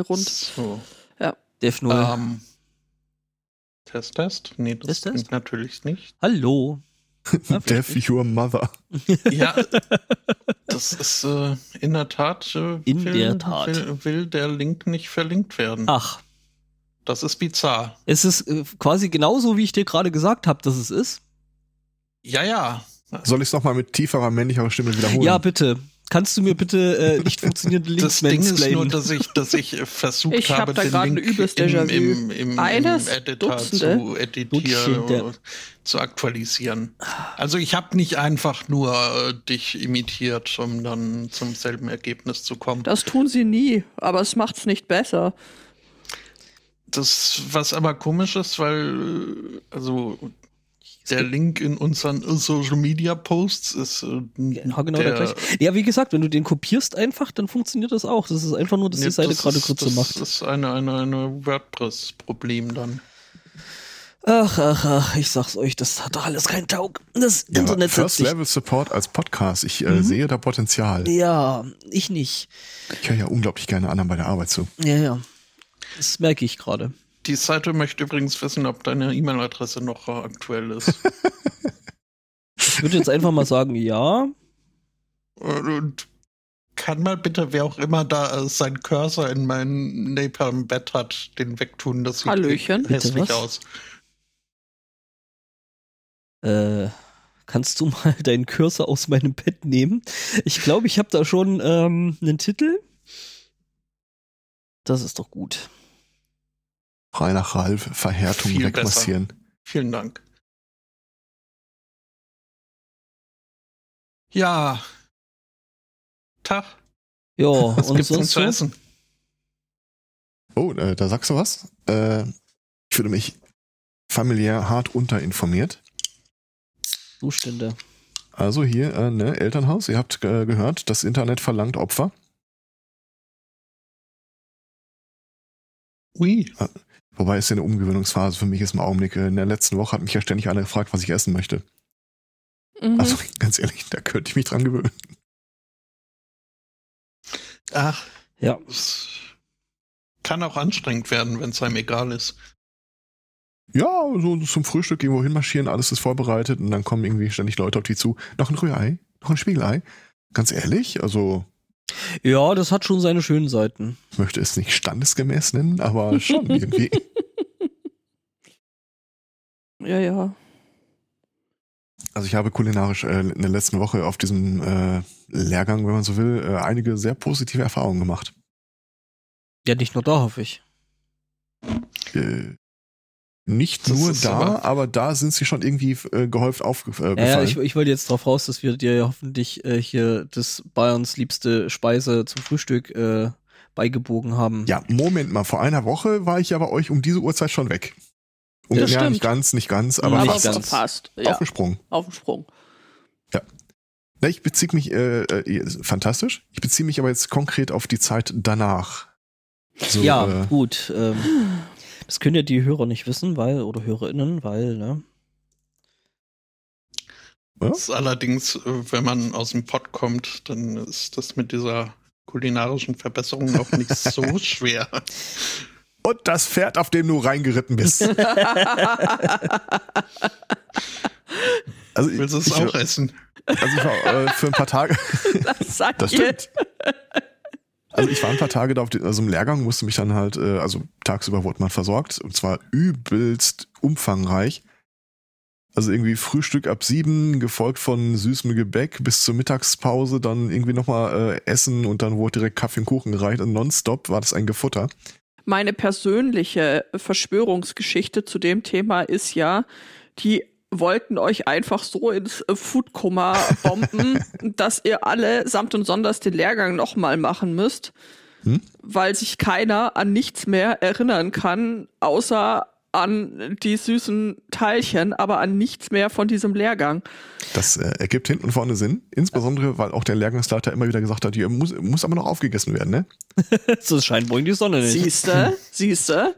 rund. So. Def 0. Ähm, Test, Test? Nee, das Test, Test? natürlich nicht. Hallo. Ja, Death Your Mother. Ja, das ist äh, in der Tat, äh, In will, der Tat. Will, will der Link nicht verlinkt werden. Ach, Das ist bizarr. es ist äh, quasi genauso, wie ich dir gerade gesagt habe, dass es ist. Ja, ja. Soll ich es nochmal mit tieferer männlicher Stimme wiederholen? Ja, bitte. Kannst du mir bitte äh, nicht funktionierende Links Das Ding ist nur, dass ich, dass ich äh, versucht Ich hab habe, da den Link im, im, im, im Eines, Editor Dutzende. zu editieren, Dutzende. zu aktualisieren. Also ich habe nicht einfach nur äh, dich imitiert, um dann zum selben Ergebnis zu kommen. Das tun sie nie, aber es macht's nicht besser. Das, was aber komisch ist, weil, äh, also, der Link in unseren Social Media Posts ist äh, Ja, genau der, gleiche. Ja, wie gesagt, wenn du den kopierst einfach, dann funktioniert das auch. Das ist einfach nur, dass die Nee, Seite das gerade ist- kurz so Das macht. ist eine, eine, eine WordPress-Problem dann. Ach, ach, ach, ich sag's euch, das hat doch alles keinen Taug. Das Ja, Internet First sich. Level Support als Podcast. Ich äh, Mhm. sehe da Potenzial. Ja, ich nicht. Ich höre ja unglaublich gerne anderen bei der Arbeit zu. Ja, ja. Das merke ich gerade. Die Seite möchte übrigens wissen, ob deine E-Mail-Adresse noch äh, aktuell ist. Ich würde jetzt einfach mal sagen, ja. Und kann mal bitte, wer auch immer da äh, sein Cursor in mein Napalm-Bett hat, den wegtun. Das sieht Hallöchen. hässlich Bitte aus. Äh, kannst du mal deinen Cursor aus meinem Bett nehmen? Ich glaube, ich habe da schon ähm, einen Titel. Das ist doch gut. Frei nach Ralf, Verhärtung Viel wegmassieren. Vielen Dank. Ja. Tag. Ja, Was und gibt's sonst zu essen? Oh, äh, da sagst du was? Äh, ich fühle mich familiär hart unterinformiert. Zustände. Also hier, äh, ne, Elternhaus, ihr habt äh, gehört, das Internet verlangt Opfer. Ui. Wobei es ja eine Umgewöhnungsphase für mich ist im Augenblick. In der letzten Woche hat mich ja ständig einer gefragt, was ich essen möchte. Mhm. Also ganz ehrlich, da könnte ich mich dran gewöhnen. Ach, Ja. es kann auch anstrengend werden, wenn es einem egal ist. Ja, so zum Frühstück irgendwo hinmarschieren, alles ist vorbereitet und dann kommen irgendwie ständig Leute auf die zu. Noch ein Rührei? Noch ein Spiegelei? Ganz ehrlich, also Ja, das hat schon seine schönen Seiten. ich möchte es nicht standesgemäß nennen, aber schon irgendwie. ja, ja. Also ich habe kulinarisch äh, in der letzten Woche auf diesem äh, Lehrgang, wenn man so will, äh, einige sehr positive Erfahrungen gemacht. Ja, nicht nur da, hoffe ich. Äh, nicht Das nur da, aber- aber, da sind sie schon irgendwie äh, gehäuft aufgefallen. Ja, ja, ich, ich wollte jetzt drauf raus, dass wir dir ja hoffentlich äh, hier das Bayerns liebste Speise zum Frühstück äh, beigebogen haben. Ja, Moment mal, vor einer Woche war ich ja bei euch um diese Uhrzeit schon weg. Um, Das ja, stimmt. nicht ganz, nicht ganz, aber Nicht fast ganz. fast. Ja, aufgesprungen. auf dem Sprung. Na, ich beziehe mich, äh, äh, fantastisch. Ich beziehe mich aber jetzt konkret auf die Zeit danach. So, ja, äh, gut. Ähm, das können ja die Hörer nicht wissen, weil, oder HörerInnen, weil, ne? Das ist allerdings, äh, wenn man aus dem Pott kommt, dann ist das mit dieser kulinarischen Verbesserung auch nicht so schwer. Und das Pferd, auf dem du reingeritten bist. Also Willst du es auch essen? also ich war äh, für ein paar Tage, Das sagt das ihr. Also ich war ein paar Tage da auf den, also im Lehrgang, musste mich dann halt, äh, also tagsüber wurde man versorgt und zwar übelst umfangreich. Also irgendwie Frühstück ab sieben, gefolgt von süßem Gebäck bis zur Mittagspause, dann irgendwie nochmal äh, Essen und dann wurde direkt Kaffee und Kuchen gereicht und nonstop war das ein Gefutter. Meine persönliche Verschwörungsgeschichte zu dem Thema ist ja, die wollten euch einfach so ins äh, Foodkoma bomben, dass ihr alle samt und sonders den Lehrgang nochmal machen müsst, Hm? weil sich keiner an nichts mehr erinnern kann, außer an die süßen Teilchen, aber an nichts mehr von diesem Lehrgang. Das äh, ergibt hinten und vorne Sinn, insbesondere weil auch der Lehrgangsleiter immer wieder gesagt hat, hier muss, muss aber noch aufgegessen werden, ne? so scheint wohl die Sonne nicht. Siehste, siehste.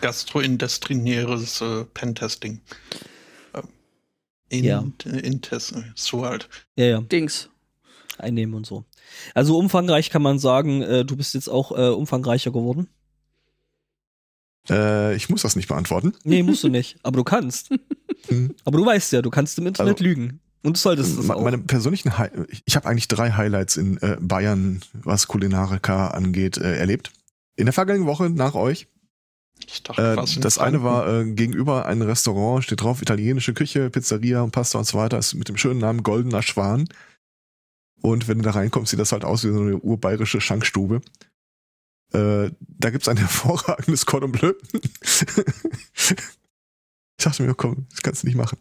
Gastrointestinäres äh, Pentesting. In, Ja. äh, Intest, so halt. Ja, ja, Dings. einnehmen und so. Also umfangreich kann man sagen, äh, du bist jetzt auch äh, umfangreicher geworden. Äh, ich muss das nicht beantworten. Nee, musst du nicht. Aber du kannst. Hm. Aber du weißt ja, du kannst im Internet Also, lügen. Und du solltest es auch. Meine persönlichen, Hi ich- ich habe eigentlich drei Highlights in äh, Bayern, was Kulinarika angeht, äh, erlebt. In der vergangenen Woche nach euch. Ich dachte, Äh, das eine war äh, gegenüber ein Restaurant, steht drauf italienische Küche, Pizzeria und Pasta und so weiter, ist mit dem schönen Namen Goldener Schwan. Und wenn du da reinkommst, sieht das halt aus wie so eine urbayerische Schankstube. Äh, da gibt's ein hervorragendes Cordon Bleu. ich dachte mir, komm, das kannst du nicht machen.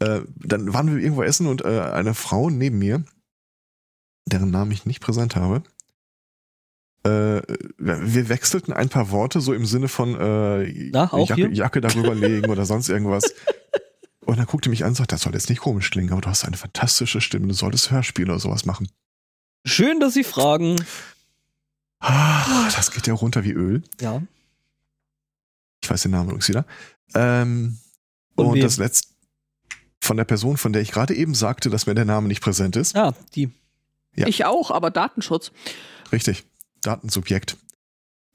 Äh, dann waren wir irgendwo essen und äh, eine Frau neben mir, deren Namen ich nicht präsent habe, äh, wir wechselten ein paar Worte so im Sinne von äh, Na, Jacke? Jacke darüber legen oder sonst irgendwas. Und dann guckte mich an und sagte, das soll jetzt nicht komisch klingen, aber du hast eine fantastische Stimme, du solltest Hörspiele oder sowas machen. Schön, dass Sie fragen. Ah, das geht ja runter wie Öl. Ja. Ich weiß den Namen übrigens wieder. Ähm, und wem? das letzte von der Person, von der ich gerade eben sagte, dass mir der Name nicht präsent ist. Ja, die. Ja. Ich auch, aber Datenschutz. Richtig. Datensubjekt.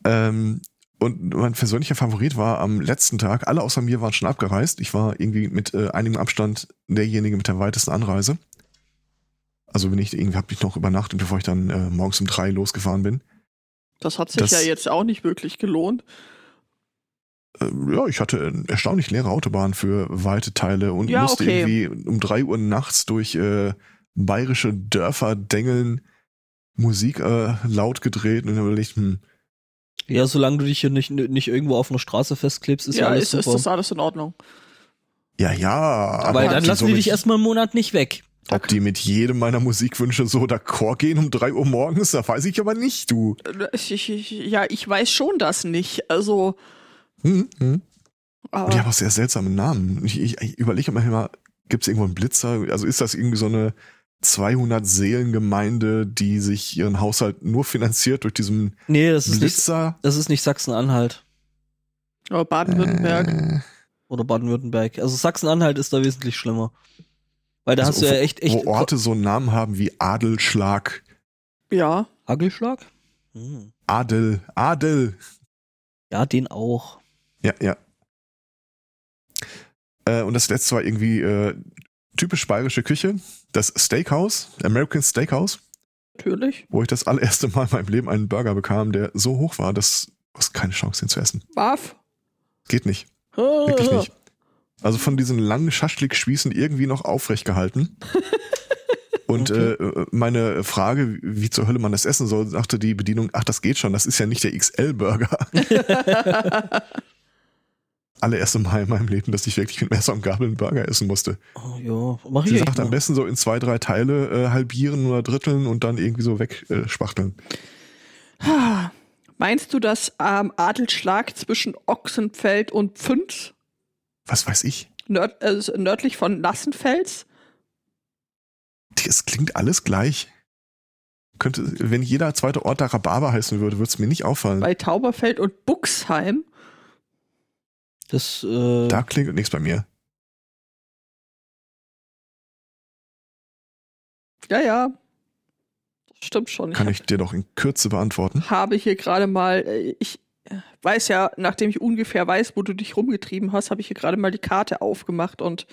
Ähm, und mein persönlicher Favorit war am letzten Tag, alle außer mir waren schon abgereist. Ich war irgendwie mit äh, einigem Abstand derjenige mit der weitesten Anreise. Also bin ich irgendwie, hab ich noch übernachtet, bevor ich dann äh, morgens um drei losgefahren bin. Das hat sich Das- ja jetzt auch nicht wirklich gelohnt. Äh, ja, ich hatte eine erstaunlich leere Autobahn für weite Teile und Ja, musste okay. irgendwie um drei Uhr nachts durch äh, bayerische Dörfer dengeln, Musik äh, laut gedreht und dann überlegt, hm, Ja, solange du dich hier nicht, nicht irgendwo auf einer Straße festklebst, ist ja, ja, alles ist, super. ist das alles in Ordnung. ja, ja, aber Weil ob dann lassen die dich erstmal einen Monat nicht weg. Ob die mit jedem meiner Musikwünsche so d'accord gehen um drei Uhr morgens, da weiß ich aber nicht, du. Ich, ja, ich weiß schon das nicht. Also, Hm, hm. aber Und die haben auch sehr seltsame Namen. Ich, ich, ich überlege immer, immer gibt es irgendwo einen Blitzer? Also ist das irgendwie so eine 200 Seelengemeinde, die sich ihren Haushalt nur finanziert durch diesen Nee, das ist nicht, Blitzer? das ist nicht Sachsen-Anhalt aber Baden-Württemberg. Äh, oder Baden-Württemberg. Also Sachsen-Anhalt ist da wesentlich schlimmer. Weil da also hast du ja echt, echt Wo Orte so einen Namen haben wie Adelschlag, Ja. Hagelschlag? Hm. Adel, Adel. Ja, den auch. Ja, ja. Äh, und das letzte war irgendwie äh, typisch bayerische Küche, das Steakhouse, American Steakhouse, Natürlich. wo ich das allererste Mal in meinem Leben einen Burger bekam, der so hoch war, dass du hast keine Chance, den zu essen. Waff. Geht nicht. Wirklich nicht. Also von diesen langen Schaschlik-Spießen irgendwie noch aufrecht gehalten. Und Okay. äh, meine Frage, wie zur Hölle man das essen soll, sagte die Bedienung, ach, das geht schon, das ist ja nicht der XL-Burger. Allererste Mal in meinem Leben, dass ich wirklich mit Messer und Gabel einen Burger essen musste. Oh, ja, mach ich Sie sagt am besten so in zwei, drei Teile äh, halbieren oder dritteln und dann irgendwie so wegspachteln. Äh. Meinst du das ähm, Adelsschlag zwischen Ochsenfeld und Pfünz? Was weiß ich? Nörd, äh, nördlich von Lassenfels? Das klingt alles gleich. Könnte, wenn jeder zweite Ort da Rhabarber heißen würde, würde es mir nicht auffallen. Bei Tauberfeld und Buxheim? Das, äh, Da klingt nichts bei mir. Ja, ja. Das stimmt schon. Kann ich ich dir doch in Kürze beantworten. habe hier gerade mal, äh, ich weiß ja, nachdem ich ungefähr weiß, wo du dich rumgetrieben hast, habe ich hier gerade mal die Karte aufgemacht und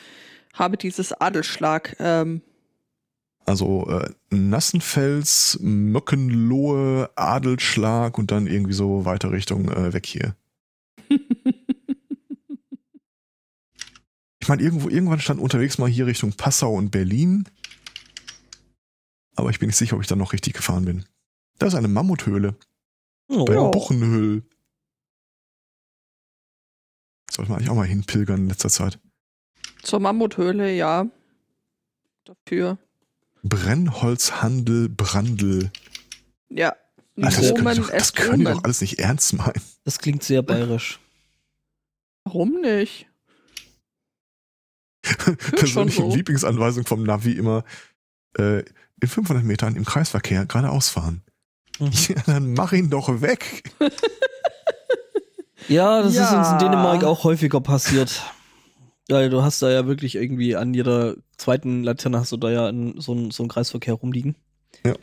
habe dieses Adelsschlag. Ähm, Also äh, Nassenfels, Möckenlohe, Adelschlag und dann irgendwie so weiter Richtung äh, weg hier. Ich meine, irgendwo, irgendwann stand unterwegs mal hier Richtung Passau und Berlin. Aber ich bin nicht sicher, ob ich da noch richtig gefahren bin. Da ist eine Mammuthöhle oh, bei. Buchenhöhl. Sollte man eigentlich auch mal hinpilgern in letzter Zeit. zur Mammuthöhle, ja. Dafür. Brennholzhandel Brandl. Ja. Also das, können doch, das können doch alles nicht ernst meinen. das klingt sehr bayerisch. Warum nicht? Persönliche so. Lieblingsanweisung vom Navi immer äh, in 500 Metern im Kreisverkehr geradeaus fahren. Mhm. Ja, dann mach ihn doch weg. Ja, das ist uns Ja. in Dänemark auch häufiger passiert. Weil du hast da ja wirklich irgendwie an jeder zweiten Laterne hast du da ja einen, so, einen, so Kreisverkehr rumliegen. Ja.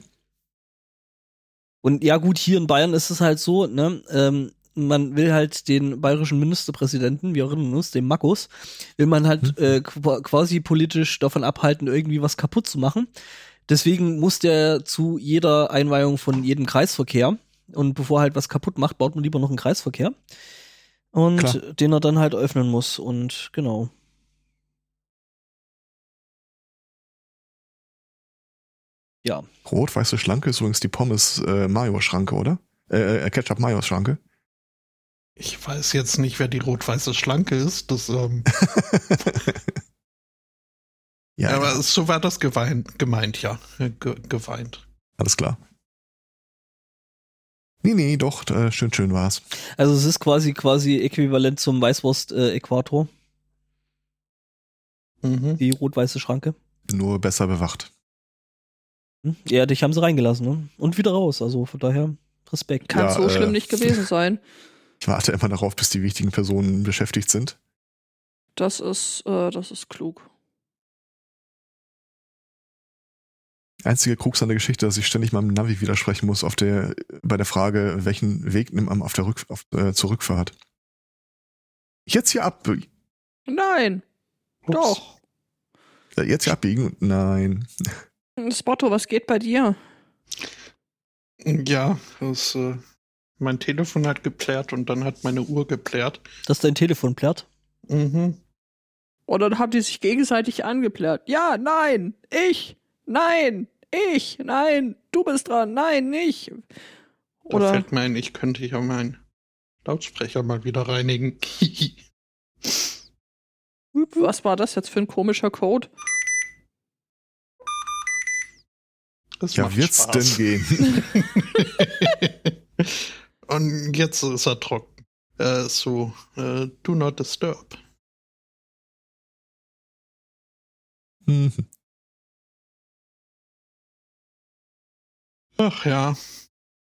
Und ja, gut, hier in Bayern ist es halt so, ne, ähm, man will halt den bayerischen Ministerpräsidenten, wir erinnern uns, den Markus, will man halt Mhm. äh, qu- quasi politisch davon abhalten, irgendwie was kaputt zu machen. Deswegen muss der zu jeder Einweihung von jedem Kreisverkehr und bevor er halt was kaputt macht, baut man lieber noch einen Kreisverkehr. Und Klar. den er dann halt öffnen muss und genau. Ja, Rot-weiße Schlanke ist übrigens die Pommes-Mayo-Schranke, oder? Äh, äh, Ketchup-Mayo-Schranke. Ich weiß jetzt nicht, wer die rot-weiße Schlanke ist. Das, ähm, ja, aber ja, so war das geweint, gemeint, ja. Äh, Ge geweint. alles klar. Nee, nee, doch, äh, schön, schön war's. also es ist quasi quasi äquivalent zum Weißwurst äh, Mhm. die rot-weiße Schranke. Nur besser bewacht. Hm? Ja, dich haben sie reingelassen, ne? Und wieder raus, also von daher Respekt. Kann Ja, so äh, schlimm nicht gewesen sein. Ich warte immer darauf, bis die wichtigen Personen beschäftigt sind. Das ist, äh, das ist klug. Einzige Krux an der Geschichte, dass ich ständig meinem Navi widersprechen muss auf der, bei der Frage, welchen Weg nimmt man auf der Rück, auf, äh, zur Rückfahrt. Jetzt hier ab, Nein, Ups. doch. äh, jetzt hier abbiegen. Nein. Spotto, was geht bei dir? Ja, das, äh, mein Telefon hat geplärt und dann hat meine Uhr geplärt. Dass dein Telefon plärrt. Mhm. Und dann haben die sich gegenseitig angeplärt. Ja, nein, ich, nein, ich, nein, du bist dran, nein, nicht. Da Oder fällt mir ein, ich könnte ja meinen Lautsprecher mal wieder reinigen. was war das jetzt für ein komischer Code? Das Ja, wird's Spaß. denn gehen? Und jetzt ist er trocken. Äh, so, äh, do not disturb. Hm. Ach ja.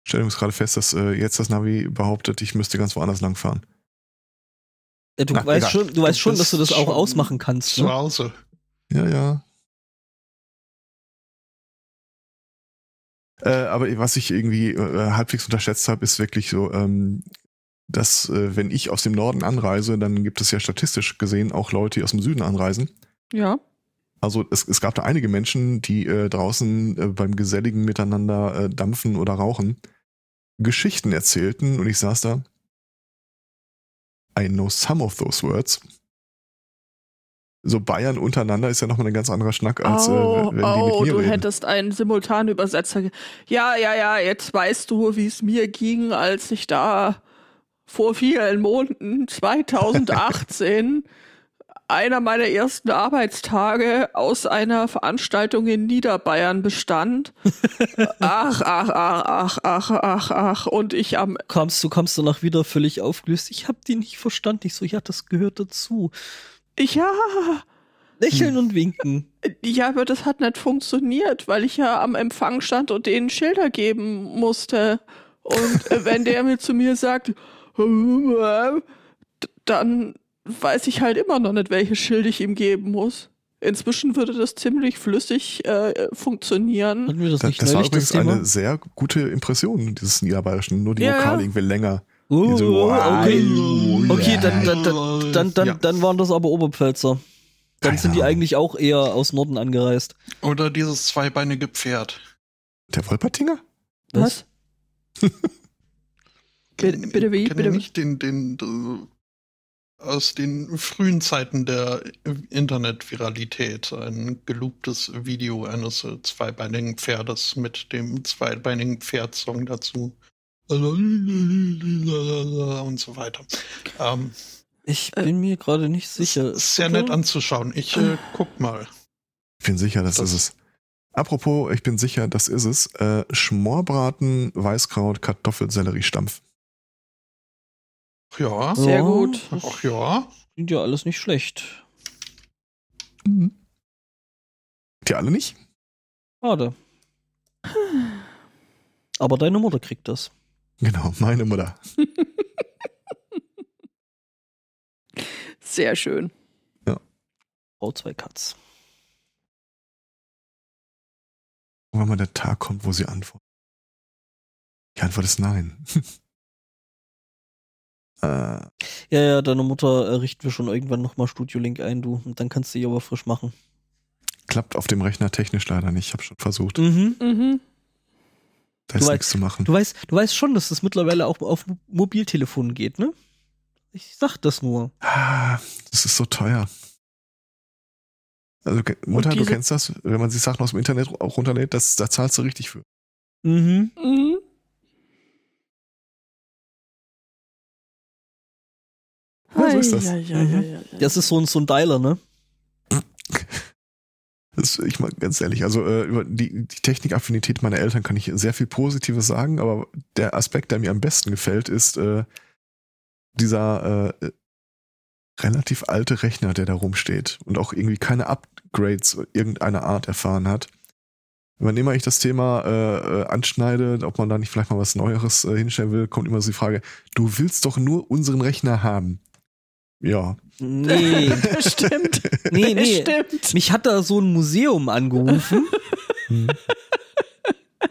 Stellen wir uns gerade fest, dass äh, jetzt das Navi behauptet, ich müsste ganz woanders lang fahren. Äh, du Na, weißt egal. schon, du Du weißt schon, dass du das auch ausmachen kannst. Zu Ne? Hause. Ja, ja. Äh, aber was ich irgendwie äh, halbwegs unterschätzt habe, ist wirklich so, ähm, dass äh, wenn ich aus dem Norden anreise, dann gibt es ja statistisch gesehen auch Leute, die aus dem Süden anreisen. Ja. Also es, es gab da einige Menschen, die äh, draußen äh, beim geselligen Miteinander äh, dampfen oder rauchen, Geschichten erzählten und ich saß da. I know some of those words. So Bayern untereinander ist ja nochmal ein ganz anderer Schnack, als oh, äh, wenn die oh mit mir du reden. hättest einen Simultanübersetzer. Ja, ja, ja, jetzt weißt du, wie es mir ging, als ich da vor vielen Monaten, 2018, einer meiner ersten Arbeitstage aus einer Veranstaltung in Niederbayern bestand. Ach, ach, ach, ach, ach, ach, ach. Und ich am Kommst du kommst danach wieder völlig aufgelöst. Ich habe die nicht verstanden. Ich so, ja, das gehört dazu. Ja, Lächeln und winken. ja, aber das hat nicht funktioniert, weil ich ja am Empfang stand und denen Schilder geben musste. Und äh, wenn der mir zu mir sagt, d- dann weiß ich halt immer noch nicht, welches Schild ich ihm geben muss. Inzwischen würde das ziemlich flüssig äh, funktionieren. Das Das, nicht das war das übrigens Thema? eine sehr gute Impression, dieses Niederbayerischen. Nur die Ja, Vokale ja. irgendwie länger. Oh, so, okay. Okay, dann, dann, dann, dann, dann, Ja. dann waren das aber Oberpfälzer. Dann Keine sind die Ahnung. eigentlich auch eher aus Norden angereist. Oder dieses zweibeinige Pferd. Der Wolpertinger? Was? Bitte- bitte wie? Kennt Bitte nicht den, den, den, aus den frühen Zeiten der Internetviralität ein gelobtes Video eines äh, zweibeinigen Pferdes mit dem zweibeinigen Pferd-Song dazu. Und so weiter. Ähm, Ich bin mir gerade nicht sicher. Ist sehr nett anzuschauen. Ich äh, guck mal. Ich bin sicher, das, Das- ist es. Apropos, ich bin sicher, das ist es. Äh, Schmorbraten, Weißkraut, Kartoffel, Sellerie-Stampf. Ja. Sehr Ja, gut. Das Ach ja. klingt ja alles nicht schlecht. Mhm. Die alle nicht? Schade. Aber deine Mutter kriegt das. Genau, meine Mutter. Sehr schön. Frau zwei Katz. Wenn mal der Tag kommt, wo sie antwortet. Die Antwort ist nein. äh, Ja, ja, deine Mutter äh, richten wir schon irgendwann nochmal Studio Link ein, du. Und dann kannst du die aber frisch machen. klappt auf dem Rechner technisch leider nicht. Ich habe schon versucht, Mhm. Mhm. Da ist Du nichts zu machen. Du weißt, du weißt schon, dass das mittlerweile auch auf Mo- Mobiltelefonen geht, ne? Ich sag das nur. Ah, das ist so teuer. Also Mutter, du kennst das, wenn man sich Sachen aus dem Internet auch runterlädt, das, da zahlst du richtig für. Mhm. Mhm. Ja, so ist das. Ja, ja, Mhm. ja, ja, ja. Das ist so ein, so ein Dialer, ne? Das, ich mal ganz ehrlich, also äh, über die, die Technikaffinität meiner Eltern kann ich sehr viel Positives sagen, aber der Aspekt, der mir am besten gefällt, ist äh, dieser äh, relativ alte Rechner, der da rumsteht und auch irgendwie keine Upgrades irgendeiner Art erfahren hat. Wann immer ich das Thema äh, äh, anschneide, ob man da nicht vielleicht mal was Neueres äh, hinstellen will, kommt immer so die Frage, du willst doch nur unseren Rechner haben. Ja. Nee. Stimmt. Nee, nee. Stimmt. Mich hat da so ein Museum angerufen. Hm.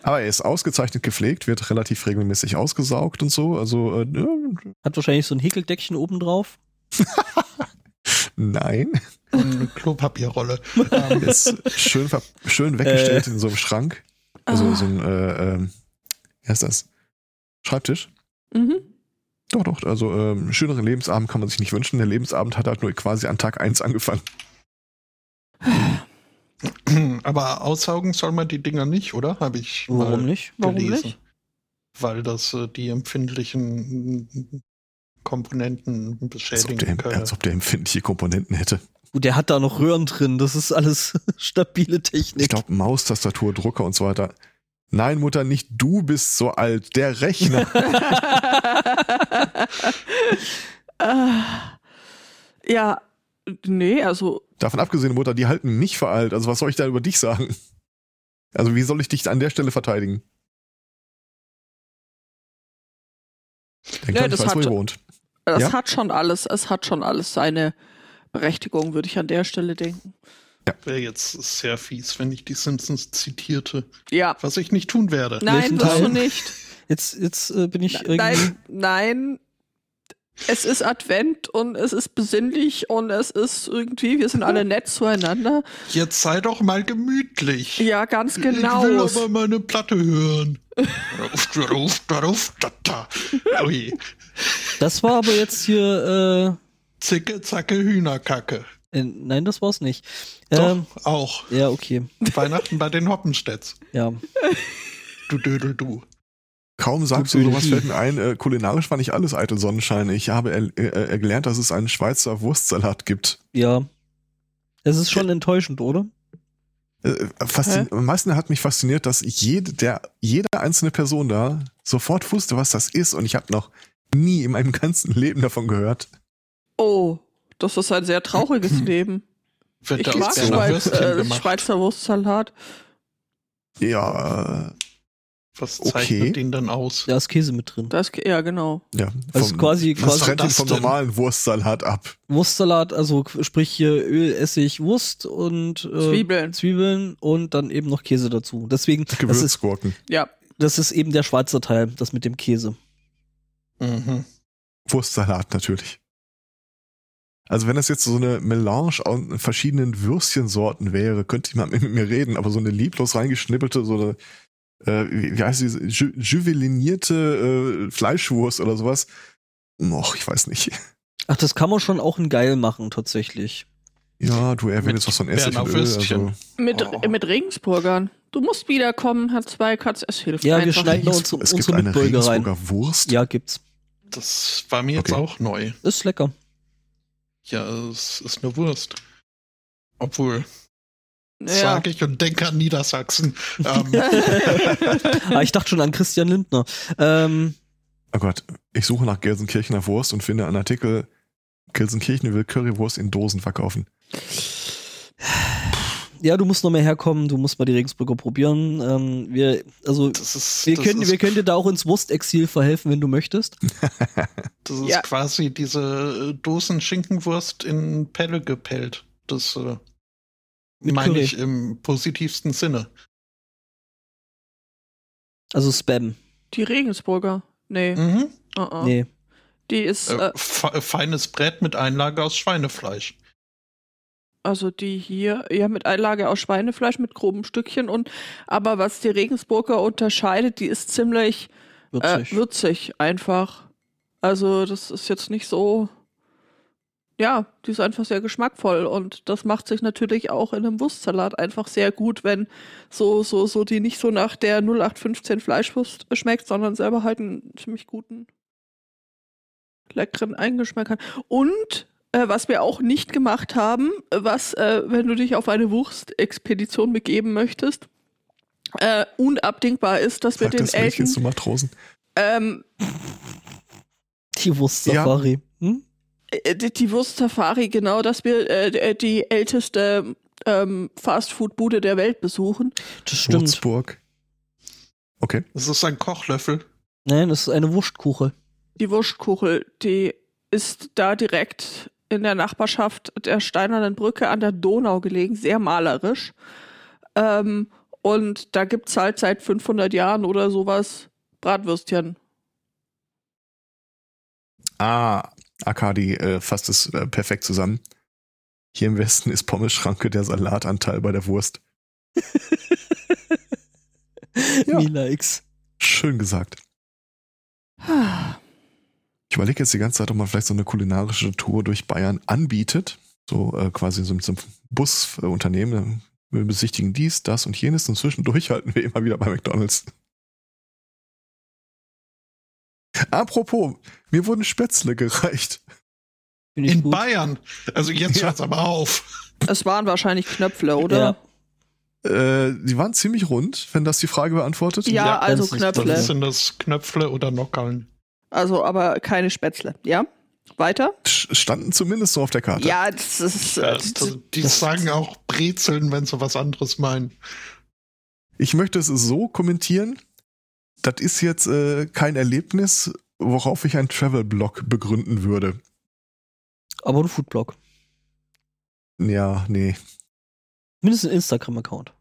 Aber er ist ausgezeichnet gepflegt, wird relativ regelmäßig ausgesaugt und so. Also, äh, Hat wahrscheinlich so ein Häkeldeckchen oben drauf. nein. Und eine Klopapierrolle. ähm, Ist schön, schön weggestellt in so einem Schrank. Also Ah. so ein, äh, ähm, wie heißt das? Schreibtisch. Mhm. Doch, doch. Also ähm, schöneren Lebensabend kann man sich nicht wünschen. Der Lebensabend hat halt nur quasi an Tag 1 angefangen. Aber aussaugen soll man die Dinger nicht, oder? Habe ich Warum mal nicht? Warum gelesen. nicht? Weil das äh, die empfindlichen Komponenten Als ob, beschädigen der, können. als ob der empfindliche Komponenten hätte. Gut, der hat da noch Röhren drin. Das ist alles stabile Technik. Ich glaube, Maus, Tastatur, Drucker und so weiter. Nein, Mutter, nicht du bist so alt, der Rechner. Ah. ja, nee, also Davon abgesehen, Mutter, die halten mich für alt. Also was soll ich da über dich sagen? Also wie soll ich dich an der Stelle verteidigen? Ja, Kleine das weiß, hat- wohnt. das Ja? hat schon alles, es hat schon alles seine Berechtigung, würde ich an der Stelle denken. Wäre jetzt sehr fies, wenn ich die Simpsons zitierte. Ja. Was ich nicht tun werde. Nein, wirst du nicht. Jetzt, jetzt äh, bin ich irgendwie. Nein, nein. Es ist Advent und es ist besinnlich und es ist irgendwie, wir sind alle nett zueinander. Jetzt sei doch mal gemütlich. Ja, ganz Ich will genau. aber meine Platte hören. Ruf, ruf, ruf, da, da. Ui. Das war aber jetzt hier. Zicke, zacke, Hühnerkacke. Äh, äh, nein, das war's nicht. Doch, Ähm, auch. ja, okay. Weihnachten bei den Hoppenstedts. Ja. Du Dödel, du. Kaum sagst du sowas, fällt mir ein, äh, kulinarisch war nicht alles eitel Sonnenschein. Ich habe er, äh, gelernt, dass es einen Schweizer Wurstsalat gibt. Ja. Es ist schon enttäuschend, oder? Äh, faszin- Am meisten hat mich fasziniert, dass jede, der, jede einzelne Person da sofort wusste, was das ist. Und ich habe noch nie in meinem ganzen Leben davon gehört. Oh, das ist ein sehr trauriges Leben. Wird Ich da mag Schweiz, äh. Schweizer Wurstsalat. Ja, äh, Was Okay. zeichnet den dann aus? Da ist Käse mit drin. Das, ja, genau. ja. Also vom- quasi- was quasi trennt ihn vom denn? normalen Wurstsalat ab? Wurstsalat, also sprich hier Öl, Essig, Wurst und äh, Zwiebeln. Zwiebeln und dann eben noch Käse dazu. Deswegen, das ist, Gewürzgurken. Ja. das ist eben der Schweizer Teil, das mit dem Käse. Mhm. Wurstsalat natürlich. Also wenn das jetzt so eine Melange aus verschiedenen Würstchensorten wäre, könnte jemand mit mir reden, aber so eine lieblos reingeschnippelte, so eine, äh, wie, heißt die, ju juvelinierte äh, Fleischwurst oder sowas. Och, ich weiß nicht. Ach, das kann man schon auch in geil machen, tatsächlich. Ja, du erwähnst doch so ein Essig und Öl. Also, Mit, Oh. mit Regensburgern. Du musst wiederkommen, Herr Zweikatz, es hilft Ja, wir einfach. schneiden nicht. uns es gibt unsere eine Mitbürger rein. Regensburger Wurst. Ja, gibt's. Das war mir jetzt Okay. auch neu. Ist lecker. Ja, es ist eine Wurst. Obwohl, Ja. sage ich und denke an Niedersachsen. ähm, ah, ich dachte schon an Christian Lindner. Ähm, Oh Gott, ich suche nach Gelsenkirchener Wurst und finde einen Artikel, Gelsenkirchen will Currywurst in Dosen verkaufen. Ja, du musst noch mehr herkommen, du musst mal die Regensburger probieren. Ähm, wir, also, das ist, wir das können, ist, wir können dir da auch ins Wurstexil verhelfen, wenn du möchtest. das ist Ja. quasi diese äh, Dosen Schinkenwurst in Pelle gepellt. Das äh, meine ich im positivsten Sinne. Also Spam. Die Regensburger. Nee. Mhm. uh -uh. Nee. Die ist, Äh, äh, fe- feines Brett mit Einlage aus Schweinefleisch. Also die hier, ja, mit Einlage aus Schweinefleisch, mit groben Stückchen und, aber was die Regensburger unterscheidet, die ist ziemlich Würzig. Äh, würzig einfach. Also das ist jetzt nicht so. Ja, die ist einfach sehr geschmackvoll und das macht sich natürlich auch in einem Wurstsalat einfach sehr gut, wenn so so so die nicht so nach der 0815 Fleischwurst schmeckt, sondern selber halt einen ziemlich guten leckeren Eingeschmack hat. Und äh, was wir auch nicht gemacht haben, was äh, wenn du dich auf eine Wurstexpedition begeben möchtest, äh, unabdingbar ist, dass wir den das Mädchen Eltern zu Matrosen. ähm, Die Wurst-Safari. Hm? Äh, Die, die Wurst-Safari, genau, dass wir äh, die älteste ähm, Fastfood-Bude der Welt besuchen. Das stimmt. Würzburg. Okay. Das ist ein Kochlöffel. Nein, das ist eine Wurstkuche. Die Wurstkuchel, die ist da direkt in der Nachbarschaft der Steinernen Brücke an der Donau gelegen, sehr malerisch. Ähm, und da gibt's halt seit 500 Jahren oder sowas Bratwürstchen. Ah, Akadi äh, fasst es äh, perfekt zusammen. Hier im Westen ist Pommeschranke der Salatanteil bei der Wurst. Ja. Mila X. Schön gesagt. Ich überlege jetzt die ganze Zeit, ob man vielleicht so eine kulinarische Tour durch Bayern anbietet. So äh, quasi so, so ein Busunternehmen. Wir besichtigen dies, das und jenes und zwischendurch halten wir immer wieder bei McDonalds. Apropos, mir wurden Spätzle gereicht. In gut. Bayern. Also jetzt Ja. hört's aber auf. Es waren wahrscheinlich Knöpfle, oder? Ja. Äh, die waren ziemlich rund, wenn das die Frage beantwortet. Ja, Ja, also ist Knöpfle. Das sind das Knöpfle oder Nockerln. Also, aber keine Spätzle. Ja? Weiter? Standen zumindest so auf der Karte. Ja, das ist. Ja, Äh, das, die das- sagen auch Brezeln, wenn sie was anderes meinen. Ich möchte es so kommentieren. Das ist jetzt äh, kein Erlebnis, worauf ich einen Travel-Blog begründen würde. Aber ein Foodblog. Ja, nee. Mindestens ein Instagram-Account.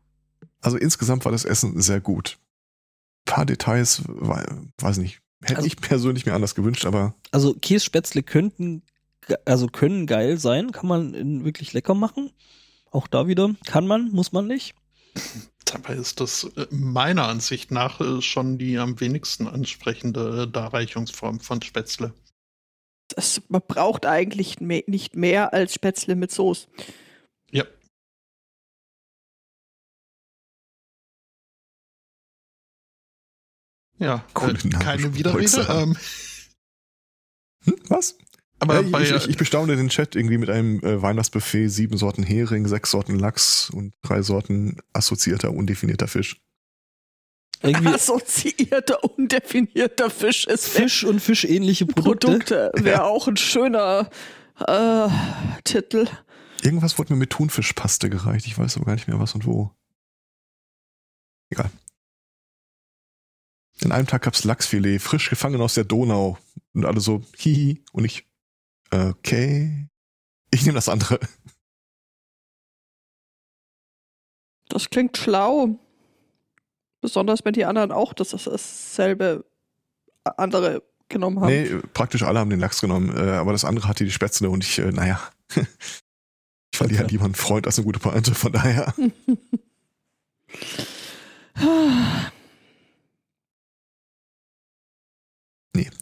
Also insgesamt war das Essen sehr gut. Ein paar Details, wei- weiß nicht, hätte Also- ich persönlich mir anders gewünscht, aber Also Kässpätzle könnten, also können geil sein, kann man wirklich lecker machen. Auch da wieder, kann man, muss man nicht. Dabei ist das äh, meiner Ansicht nach äh, schon die am wenigsten ansprechende äh, Darreichungsform von Spätzle. das, man braucht eigentlich nicht mehr als Spätzle mit Soße. Ja, äh, Kulinarische keine Widerrede. Ähm, hm, was? aber Ja, ich, bei, ich, ich, ich bestaune den Chat irgendwie mit einem äh, Weihnachtsbuffet, sieben Sorten Hering, sechs Sorten Lachs und drei Sorten assoziierter, undefinierter Fisch. Irgendwie Assoziierter, undefinierter Fisch ist Fisch und fischähnliche Produkte. Produkte. Wäre Ja. auch ein schöner äh, Titel. Irgendwas wurde mir mit Thunfischpaste gereicht. Ich weiß aber gar nicht mehr was und wo. Egal. In einem Tag gab's Lachsfilet, frisch gefangen aus der Donau. Und alle so, hihi. Und ich, okay. Ich nehme das andere. Das klingt schlau. Besonders wenn die anderen auch das, das dasselbe andere genommen haben. Nee, praktisch alle haben den Lachs genommen. Äh, aber das andere hatte die Spätzle und ich, äh, naja. ich verliere Okay. lieber einen Freund als eine gute Pointe. Von daher.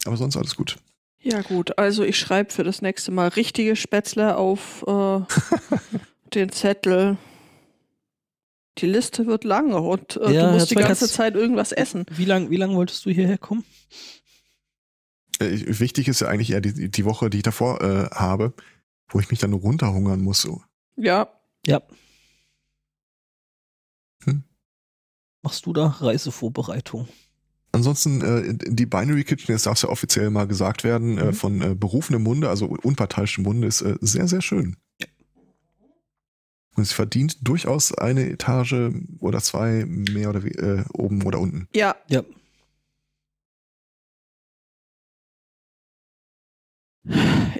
aber sonst alles gut. Ja gut, also ich schreibe für das nächste Mal richtige Spätzle auf äh, den Zettel. Die Liste wird lang und äh, Ja, du musst die ganze Zeit irgendwas essen. Wie lang, wie lang wolltest du hierher kommen? Äh, wichtig ist ja eigentlich eher die, die Woche, die ich davor äh, habe, wo ich mich dann runterhungern muss. So. Ja, Ja. Hm. Machst du da Reisevorbereitung? Ansonsten, äh, die Binary Kitchen, jetzt darf es ja offiziell mal gesagt werden, äh, Mhm. von äh, berufenem Munde, also unparteiischem Munde, ist äh, sehr, sehr schön. Und sie verdient durchaus eine Etage oder zwei mehr oder we- äh, oben oder unten. ja. Ja.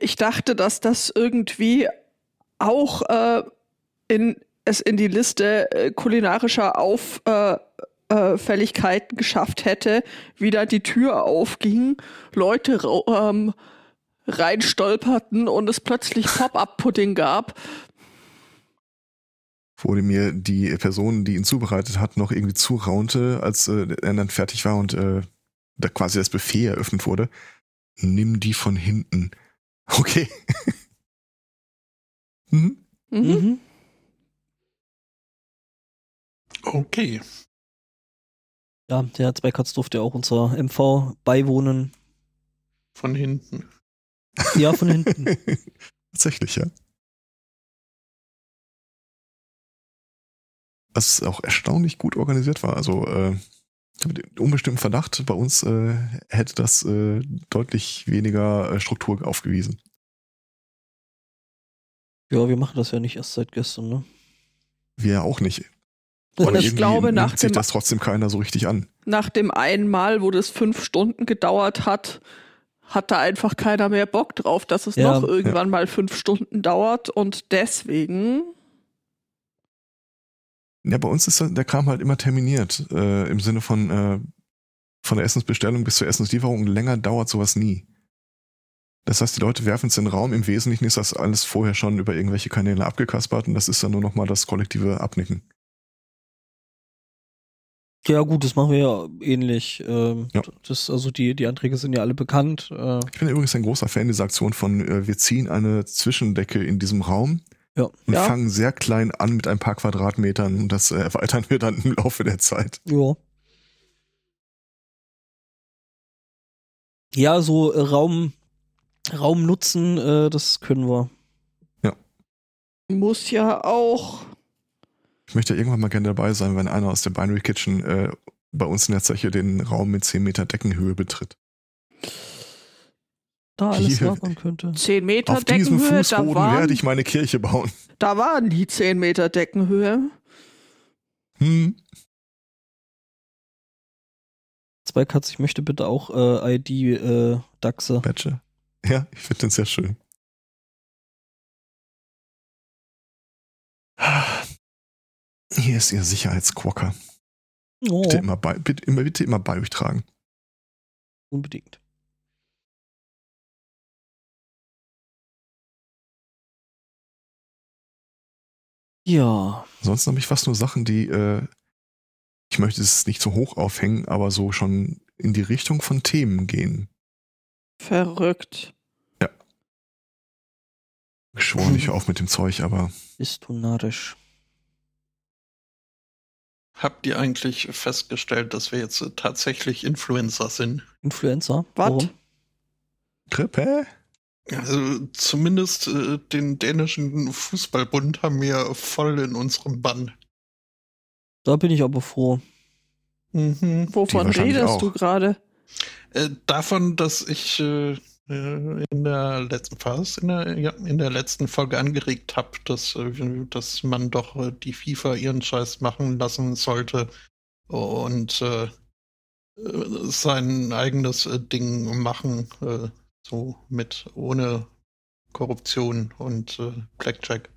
Ich dachte, dass das irgendwie auch äh, in, es in die Liste äh, kulinarischer Auf, äh, Unauffälligkeiten geschafft hätte, wieder die Tür aufging, Leute ähm, reinstolperten und es plötzlich Pop-Up-Pudding gab. Wurde mir die Person, die ihn zubereitet hat, noch irgendwie zuraunte, als äh, er dann fertig war und äh, da quasi das Buffet eröffnet wurde. Nimm die von hinten. Okay. mhm. Mhm. Mhm. Okay. Ja, der Zweikatz durfte auch unser MV beiwohnen. Von hinten. Ja, von hinten. Tatsächlich, ja. Was auch erstaunlich gut organisiert war. Also, äh, ich habe den unbestimmten Verdacht, bei uns äh, hätte das äh, deutlich weniger äh, Struktur aufgewiesen. ja, wir machen das ja nicht erst seit gestern, ne? Wir auch nicht. Und ich glaube, nach nimmt sich dem, das trotzdem keiner so richtig an. nach dem einen Mal, wo das fünf Stunden gedauert hat, hat da einfach keiner mehr Bock drauf, dass es Ja, noch irgendwann mal fünf Stunden dauert. Und deswegen, Ja, bei uns ist der Kram halt immer terminiert. Äh, Im Sinne von, äh, von der Essensbestellung bis zur Essenslieferung. Länger dauert sowas nie. Das heißt, die Leute werfen es in den Raum. Im Wesentlichen ist das alles vorher schon über irgendwelche Kanäle abgekaspert und das ist dann nur nochmal das kollektive Abnicken. Ja, gut, das machen wir ja ähnlich. Ähm, Ja. Das, also die, die Anträge sind ja alle bekannt. Äh, Ich bin übrigens ein großer Fan dieser Aktion von, äh, wir ziehen eine Zwischendecke in diesem Raum Ja. und Ja. fangen sehr klein an mit ein paar Quadratmetern und das äh, erweitern wir dann im Laufe der Zeit. ja. Ja, so äh, Raum, Raum nutzen, äh, das können wir. muss ja auch. Ich möchte irgendwann mal gerne dabei sein, wenn einer aus der Binary Kitchen äh, bei uns in der Zeche den Raum mit 10 Meter Deckenhöhe betritt. Da alles lagern könnte. 10 Meter Auf diesem Deckenhöhe, da Fußboden werde waren, ich meine Kirche bauen. da waren die 10 Meter Deckenhöhe. Hm. Zweikatz, ich möchte bitte auch äh, ID äh, Dachse. Badge. Ja, ich finde den sehr schön. Hier ist Ihr Sicherheitsquocker. Oh, Bitte immer bei, bitte immer, bitte immer bei euch tragen. unbedingt. Ja, Ansonsten habe ich fast nur Sachen, die, äh, ich möchte es nicht so hoch aufhängen, aber so schon in die Richtung von Themen gehen. Verrückt. Geschworen, ich hör auf mit dem Zeug, aber bist du narrisch. Habt ihr eigentlich festgestellt, dass wir jetzt äh, tatsächlich Influencer sind? Influencer? Was? Warum? Grippe? Also zumindest äh, den dänischen Fußballbund haben wir voll in unserem Bann. Da bin ich aber froh. Mhm. Wovon redest auch. du gerade? Äh, davon, dass ich äh, in der letzten Phase, in der, ja, in der letzten Folge angeregt habe, dass, äh, dass man doch äh, die FIFA ihren Scheiß machen lassen sollte und äh, äh, sein eigenes äh, Ding machen, äh, so mit ohne Korruption und äh, Blackjack.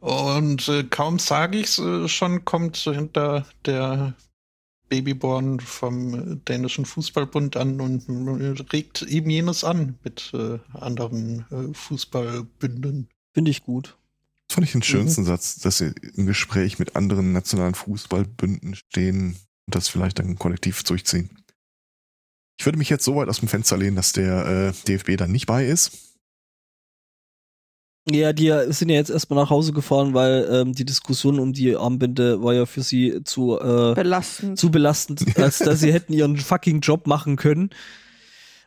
Und äh, kaum sage ich's, äh, schon kommt hinter der Babyborn vom dänischen Fußballbund an und regt eben jenes an mit äh, anderen äh, Fußballbünden. Finde ich gut. Das fand ich den schönsten Satz, dass sie im Gespräch mit anderen nationalen Fußballbünden stehen und das vielleicht dann kollektiv durchziehen. Ich würde mich jetzt so weit aus dem Fenster lehnen, dass der äh, DFB dann nicht bei ist. Ja, die sind ja jetzt erstmal nach Hause gefahren, weil ähm, die Diskussion um die Armbinde war ja für sie zu, äh, Belastend. zu belastend, als dass sie hätten ihren fucking Job machen können.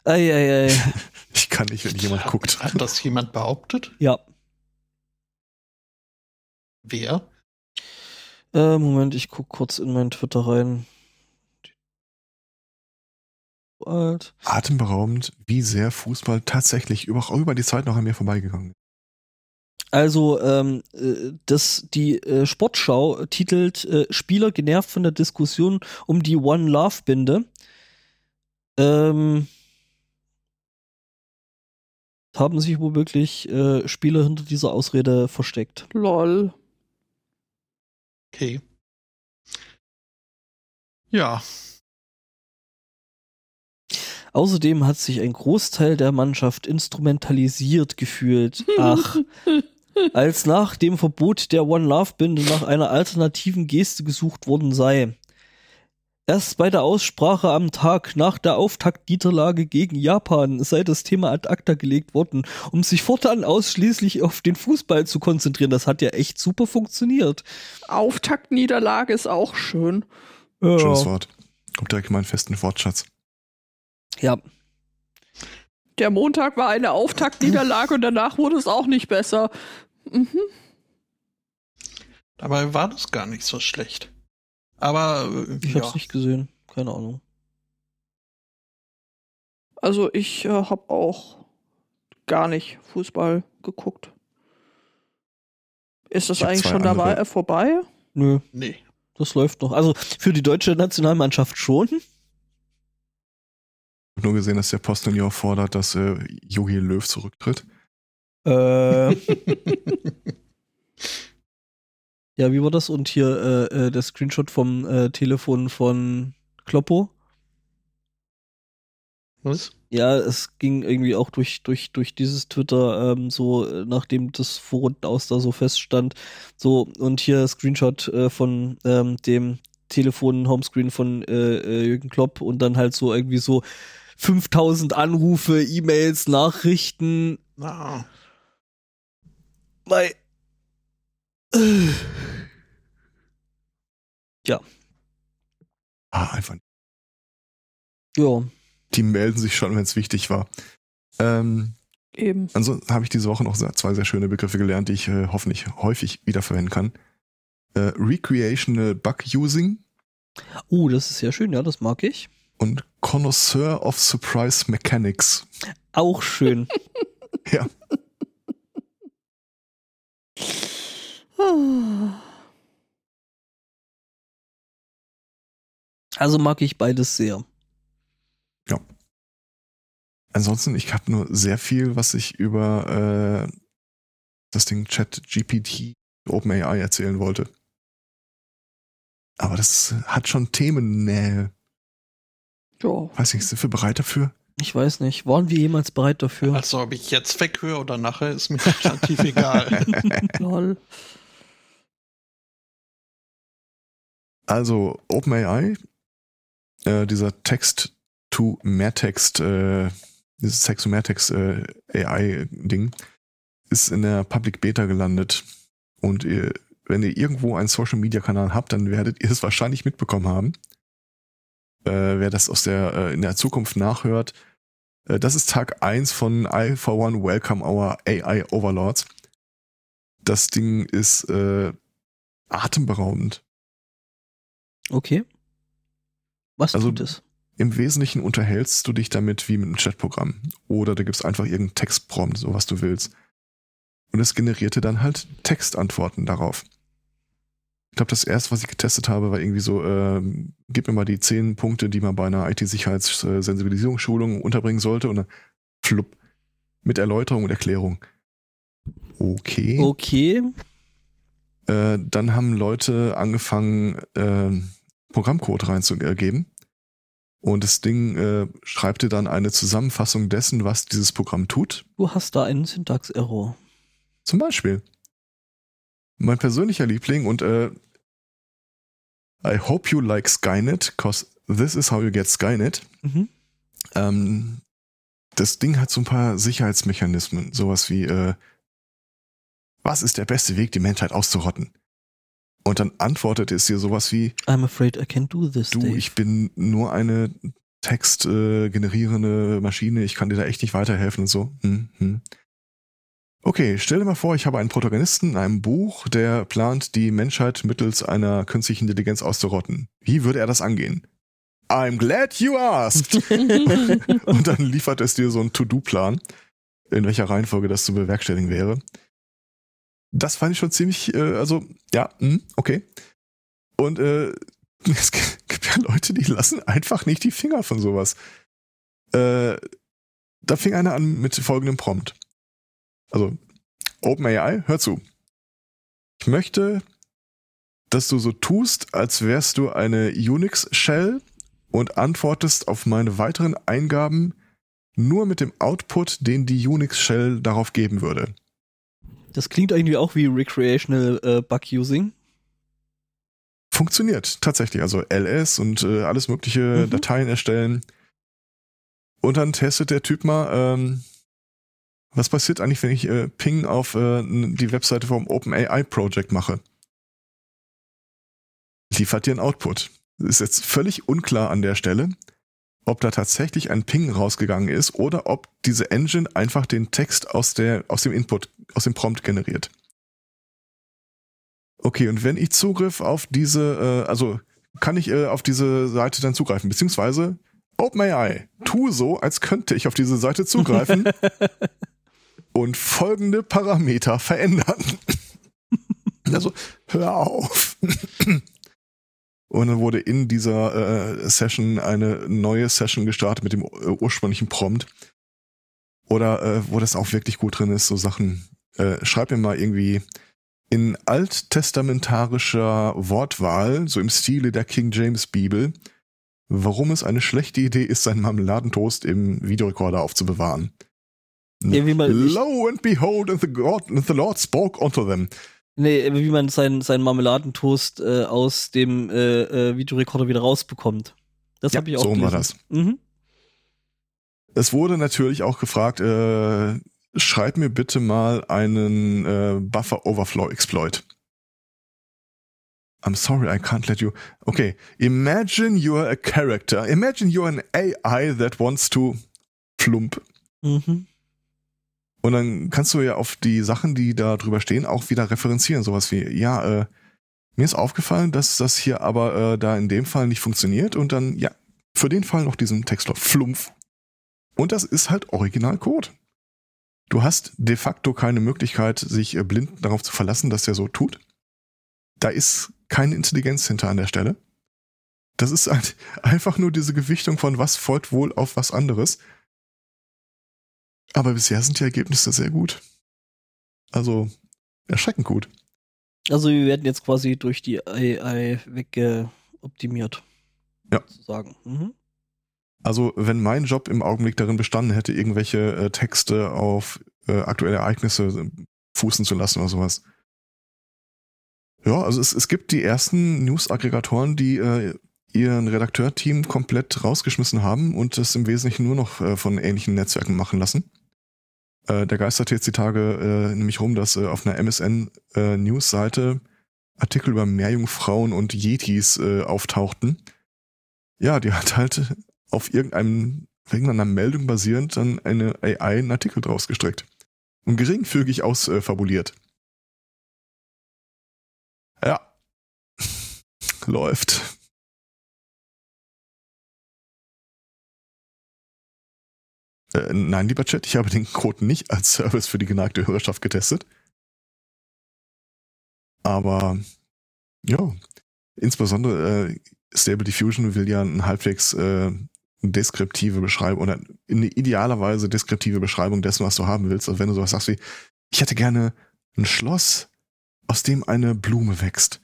Eieiei. Ich kann nicht, wenn jemand guckt. Hat das jemand behauptet? Ja. Wer? Äh, Moment, ich guck kurz in mein Twitter rein. Alt. Atemberaubend, wie sehr Fußball tatsächlich über, auch über die Zeit noch an mir vorbeigegangen ist. Also, ähm, äh, das, die äh, Sportschau titelt äh, Spieler genervt von der Diskussion um die One Love Binde. Ähm, haben sich womöglich äh, Spieler hinter dieser Ausrede versteckt. Lol. Okay. Ja, Außerdem hat sich ein Großteil der Mannschaft instrumentalisiert gefühlt. Ach, als nach dem Verbot der One Love Binde nach einer alternativen Geste gesucht worden sei. Erst bei der Aussprache am Tag nach der Auftaktniederlage gegen Japan sei das Thema ad acta gelegt worden, um sich fortan ausschließlich auf den Fußball zu konzentrieren. Das hat ja echt super funktioniert. Auftaktniederlage ist auch schön. Ja. Schönes Wort. Kommt direkt in meinen festen Wortschatz. ja. Der Montag war eine Auftaktniederlage und danach wurde es auch nicht besser. Mhm. dabei war das gar nicht so schlecht. Aber äh, Ich ja. hab's nicht gesehen. Keine Ahnung. Also ich äh, habe auch gar nicht Fußball geguckt. Ist das Ich hab eigentlich schon dabei äh, vorbei? Nö, Nee. das läuft noch. Also für die deutsche Nationalmannschaft schon. Ich habe nur gesehen, dass der Postillon fordert, dass äh, Jogi Löw zurücktritt. Äh, ja, wie war das? Und hier äh, äh, der Screenshot vom äh, Telefon von Kloppo. Was? Ja, es ging irgendwie auch durch, durch, durch dieses Twitter, ähm, so, äh, nachdem das vor Runden aus da so feststand. So, und hier Screenshot äh, von ähm, dem Telefon, Homescreen von äh, äh, Jürgen Klopp und dann halt so irgendwie so 5000 Anrufe, E-Mails, Nachrichten. Na, Bei. Ah, einfach. Ja, Die melden sich schon, wenn es wichtig war. Ähm, Eben. ansonsten habe ich diese Woche noch zwei sehr schöne Begriffe gelernt, die ich äh, hoffentlich häufig wiederverwenden kann. Äh, Recreational Bug Using Oh, das ist sehr schön, ja, das mag ich. und Connoisseur of Surprise Mechanics. Auch schön. Ja, Also mag ich beides sehr. ansonsten, ich habe nur sehr viel, was ich über äh, das Ding Chat GPT OpenAI erzählen wollte. Aber das hat schon Themennähe. Ja. Weiß nicht, sind wir bereit dafür? Ich weiß nicht, waren wir jemals bereit dafür? also ob ich jetzt weghöre oder nachher, ist mir relativ egal. Lol. Also OpenAI, äh, dieser Text-to-Mehrtext, äh, dieses Text-to-Mehrtext äh, ist in der Public Beta gelandet. Und ihr, wenn ihr irgendwo einen Social-Media-Kanal habt, dann werdet ihr es wahrscheinlich mitbekommen haben. Äh, wer das aus der, äh, in der Zukunft nachhört, äh, das ist Tag 1 von I for One Welcome Our AI Overlords. Das Ding ist äh, atemberaubend. Okay. Was Also- tut es? Im Wesentlichen unterhältst du dich damit wie mit einem Chatprogramm. Oder du gibst einfach irgendeinen Textprompt, so was du willst. Und es generierte dann halt Textantworten darauf. Ich glaube, das erste, was ich getestet habe, war irgendwie so, ähm, gib mir mal die zehn Punkte, die man bei einer IT-Sicherheits-Sensibilisierungsschulung unterbringen sollte. Und dann flupp. Mit Erläuterung und Erklärung. Okay. Okay. Äh, dann haben Leute angefangen, ähm, Programmcode reinzugeben. Und das Ding äh, schreibt dir dann eine Zusammenfassung dessen, was dieses Programm tut. Du hast da einen Syntax-Error. Zum Beispiel. Mein persönlicher Liebling und äh, I hope you like Skynet, cause this is how you get Skynet. Mhm. Ähm, das Ding hat so ein paar Sicherheitsmechanismen, sowas wie, äh, was ist der beste Weg, die Menschheit auszurotten? Und dann antwortet es dir sowas wie, I'm afraid I can't do this, du, Dave. ich bin nur eine Text äh, generierende Maschine, ich kann dir da echt nicht weiterhelfen und so. Hm, hm. Okay, stell dir mal vor, ich habe einen Protagonisten in einem Buch, der plant, die Menschheit mittels einer künstlichen Intelligenz auszurotten. Wie würde er das angehen? I'm glad you asked. und dann liefert es dir so einen To-Do-Plan, in welcher Reihenfolge das zu bewerkstelligen wäre. Das fand ich schon ziemlich, äh, also, ja, hm, okay. Und äh, es gibt ja Leute, die lassen einfach nicht die Finger von sowas. Äh, da fing einer an mit folgendem Prompt. Also, OpenAI, hör zu. Ich möchte, dass du so tust, als wärst du eine Unix-Shell und antwortest auf meine weiteren Eingaben nur mit dem Output, den die Unix-Shell darauf geben würde. Das klingt irgendwie auch wie Recreational äh, Bug Using. Funktioniert tatsächlich. Also LS und äh, alles mögliche Mhm. Dateien erstellen. Und dann testet der Typ mal, ähm, was passiert eigentlich, wenn ich äh, Ping auf äh, die Webseite vom OpenAI Project mache? Liefert dir einen Output. Ist jetzt völlig unklar an der Stelle, ob da tatsächlich ein Ping rausgegangen ist oder ob diese Engine einfach den Text aus der, aus dem Input, aus dem Prompt generiert. Okay, und wenn ich Zugriff auf diese, äh, also kann ich äh, auf diese Seite dann zugreifen, beziehungsweise OpenAI, tu so, als könnte ich auf diese Seite zugreifen und folgende Parameter verändern. also, hör auf. Und dann wurde in dieser äh, Session eine neue Session gestartet mit dem äh, ursprünglichen Prompt. Oder äh, wo das auch wirklich gut drin ist, so Sachen. Äh, schreib mir mal irgendwie in alttestamentarischer Wortwahl, so im Stile der King James Bibel, warum es eine schlechte Idee ist, seinen Marmeladentoast im Videorekorder aufzubewahren. Ja, wie man- Lo and behold, and the, God, and the Lord spoke unto them. Nee, wie man seinen seinen Marmeladentoast äh, aus dem äh, äh, Videorekorder wieder rausbekommt. Das Ja, habe ich auch so war gelesen. das. Mhm. Es wurde natürlich auch gefragt, äh, schreib mir bitte mal einen äh, Buffer Overflow Exploit. I'm sorry, I can't let you. Okay, imagine you're a character. Imagine you're an AI that wants to plump. Mhm. Und dann kannst du ja auf die Sachen, die da drüber stehen, auch wieder referenzieren. Sowas wie, ja, äh, mir ist aufgefallen, dass das hier aber äh, da in dem Fall nicht funktioniert. Und dann, ja, für den Fall noch diesen Textlauf. Flumpf. Und das ist halt Originalcode. Du hast de facto keine Möglichkeit, sich äh, blind darauf zu verlassen, dass der so tut. Da ist keine Intelligenz hinter an der Stelle. Das ist halt einfach nur diese Gewichtung von was folgt wohl auf was anderes. Aber bisher sind die Ergebnisse sehr gut. Also erschreckend gut. Also wir werden jetzt quasi durch die AI weggeoptimiert. Ja. Sozusagen. Mhm. Also wenn mein Job im Augenblick darin bestanden hätte, irgendwelche äh, Texte auf äh, aktuelle Ereignisse äh, fußen zu lassen oder sowas. Ja, also es, es gibt die ersten News-Aggregatoren, die äh, ihren Redakteurteam komplett rausgeschmissen haben und es im Wesentlichen nur noch äh, von ähnlichen Netzwerken machen lassen. Äh, der geistert jetzt die Tage äh, nämlich rum, dass äh, auf einer MSN-News-Seite Artikel über Meerjungfrauen und Yetis äh, auftauchten. Ja, die hat halt auf irgendeinem, irgendeiner Meldung basierend dann eine AI einen Artikel draus gestrickt. Und geringfügig ausfabuliert. Ja. Läuft. Äh, nein, lieber Chat, ich habe den Code nicht als Service für die geneigte Hörerschaft getestet. Aber ja, insbesondere äh, Stable Diffusion will ja ein halbwegs äh, deskriptive Beschreibung oder eine idealerweise deskriptive Beschreibung dessen, was du haben willst. Also wenn du sowas sagst wie, ich hätte gerne ein Schloss, aus dem eine Blume wächst,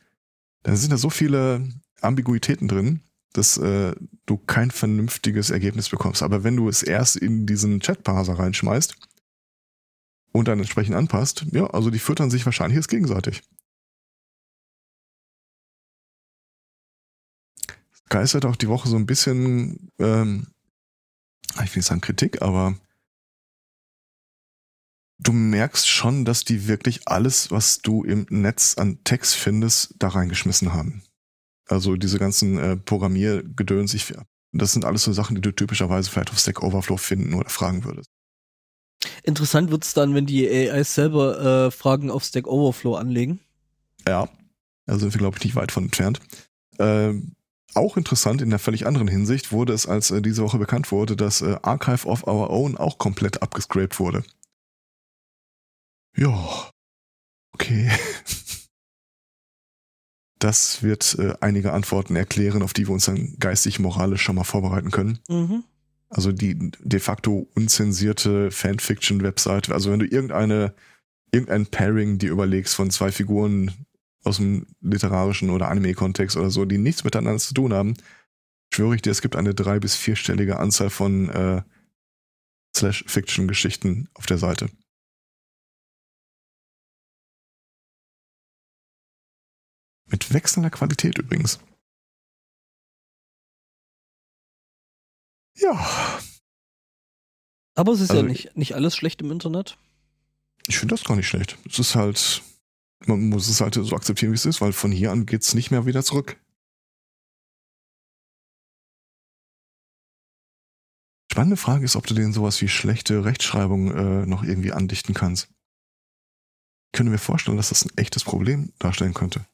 dann sind da so viele Ambiguitäten drin, dass äh, du kein vernünftiges Ergebnis bekommst. Aber wenn du es erst in diesen Chat-Parser reinschmeißt und dann entsprechend anpasst, ja, also die füttern sich wahrscheinlich jetzt gegenseitig. geistert auch die Woche so ein bisschen, ähm, ich will nicht sagen Kritik, aber du merkst schon, dass die wirklich alles, was du im Netz an Text findest, da reingeschmissen haben. Also diese ganzen äh, Programmiergedöns, ich, das sind alles so Sachen, die du typischerweise vielleicht auf Stack Overflow finden oder fragen würdest. Interessant wird's dann, wenn die AIs selber äh, Fragen auf Stack Overflow anlegen. Ja, also sind wir, glaube ich, nicht weit von entfernt. Ähm, auch interessant in einer völlig anderen Hinsicht wurde es, als äh, diese Woche bekannt wurde, dass äh, Archive of Our Own auch komplett abgescraped wurde. Ja, okay. Das wird äh, einige Antworten erklären, auf die wir uns dann geistig-moralisch schon mal vorbereiten können. Mhm. Also die de facto unzensierte Fanfiction-Website. Also wenn du irgendeine, irgendein Pairing dir überlegst von zwei Figuren aus dem literarischen oder Anime-Kontext oder so, die nichts miteinander zu tun haben, schwöre ich dir, es gibt eine drei- bis vierstellige Anzahl von äh, Slash-Fiction-Geschichten auf der Seite. Mit wechselnder Qualität übrigens. Ja, Aber es ist ja Also- nicht, nicht alles schlecht im Internet. ich finde das gar nicht schlecht. Es ist halt, man muss es halt so akzeptieren, wie es ist, weil von hier an geht's nicht mehr wieder zurück. Spannende Frage ist, ob du denen sowas wie schlechte Rechtschreibung äh, noch irgendwie andichten kannst. Ich könnte mir vorstellen, dass das ein echtes Problem darstellen könnte.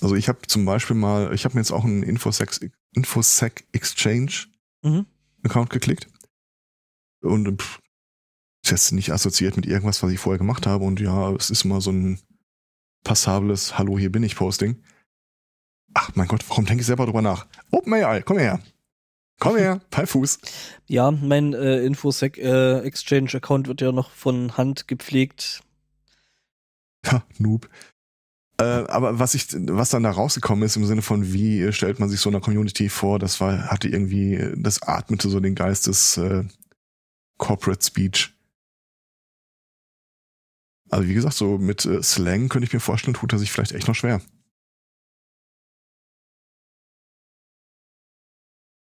Also ich habe zum Beispiel mal, ich habe mir jetzt auch einen Infosec, Infosec Exchange Mhm. Account geklickt und pff, ist jetzt nicht assoziiert mit irgendwas, was ich vorher gemacht habe und ja, es ist immer so ein passables Hallo, hier bin ich Posting. Ach mein Gott, warum denke ich selber drüber nach? OpenAI, komm her. Komm her, bei Fuß. Ja, mein äh, Infosec äh, Exchange Account wird ja noch von Hand gepflegt. Ha, Noob. Äh, aber was ich, was dann da rausgekommen ist im Sinne von, wie stellt man sich so einer Community vor, das war, hatte irgendwie, das atmete so den Geist des äh, Corporate Speech. Also wie gesagt, so mit äh, Slang könnte ich mir vorstellen, tut er sich vielleicht echt noch schwer.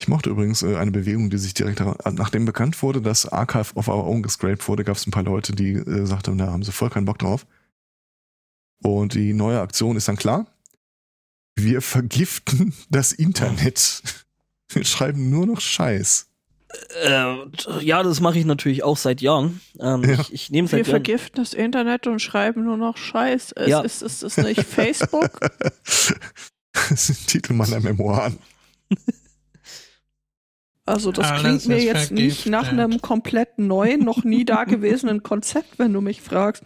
Ich mochte übrigens äh, eine Bewegung, die sich direkt, daran- nachdem bekannt wurde, dass Archive of Our Own gescraped wurde, gab es ein paar Leute, die äh, sagten, da haben sie voll keinen Bock drauf. Und die neue Aktion ist dann klar. Wir vergiften das Internet. Wir schreiben nur noch Scheiß. Äh, ja, das mache ich natürlich auch seit Jahren. Ähm, Ja. Ich, ich nehme Wir Jahren. vergiften das Internet und schreiben nur noch Scheiß. Es Ja. ist, ist es nicht Facebook? das ist der Titel meiner Memoiren. Also das Alles klingt mir ist jetzt nicht nach vergiftet. einem komplett neuen, noch nie dagewesenen Konzept, wenn du mich fragst.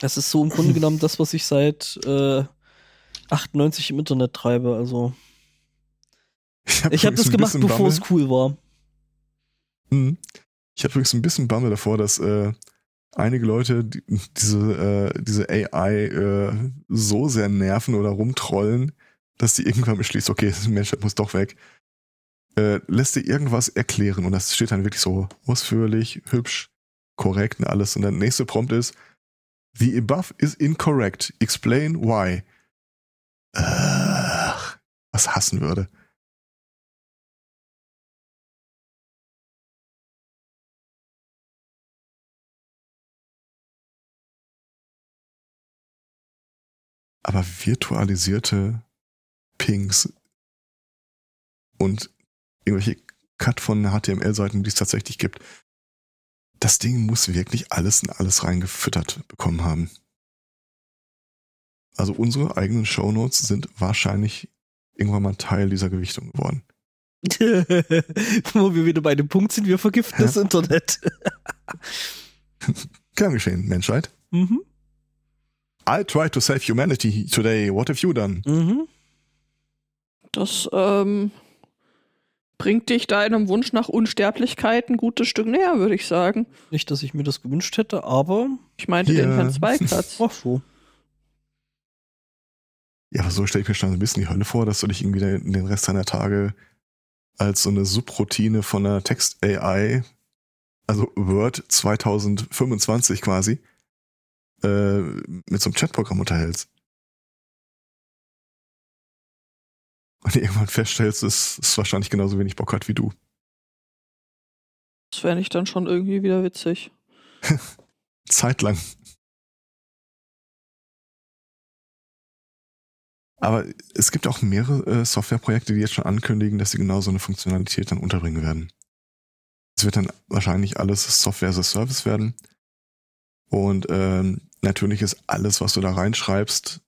Das ist so im Grunde genommen das, was ich seit äh, 98 im Internet treibe. Also Ich habe habe das gemacht, bevor es cool war. Mhm. Ich habe übrigens ein bisschen Bammel davor, dass äh, einige Leute die, diese, äh, diese AI äh, so sehr nerven oder rumtrollen, dass die irgendwann beschließt, okay, das Mensch muss doch weg. Äh, lässt dir irgendwas erklären und das steht dann wirklich so ausführlich, hübsch, korrekt und alles. Und der nächste Prompt ist, the above is incorrect. Explain why. Ach, was hassen würde. aber virtualisierte Pings und irgendwelche Cut von HTML-Seiten, die es tatsächlich gibt. Das Ding muss wirklich alles in alles reingefüttert bekommen haben. Also unsere eigenen Shownotes sind wahrscheinlich irgendwann mal Teil dieser Gewichtung geworden. Wo wir wieder bei dem Punkt sind, wir vergiften Ja. das Internet. Gern geschehen, Menschheit. mhm. I tried to save humanity today. What have you done? Mhm. Das ähm, bringt dich deinem Wunsch nach Unsterblichkeit ein gutes Stück näher, würde ich sagen. Nicht, dass ich mir das gewünscht hätte, aber Ich meinte den Ja. Herrn Zweikatz. ach so. Ja, aber so stelle ich mir schon ein bisschen die Hölle vor, dass du dich irgendwie den den Rest deiner Tage als so eine Subroutine von einer Text-AI, also Word 2025 quasi, äh, mit so einem Chatprogramm unterhältst. Und irgendwann feststellst, dass es wahrscheinlich genauso wenig Bock hat wie du. Das fände ich dann schon irgendwie wieder witzig. Zeitlang. Aber es gibt auch mehrere äh, Softwareprojekte, die jetzt schon ankündigen, dass sie genau so eine Funktionalität dann unterbringen werden. Es wird dann wahrscheinlich alles Software as a Service werden. Und ähm, natürlich ist alles, was du da reinschreibst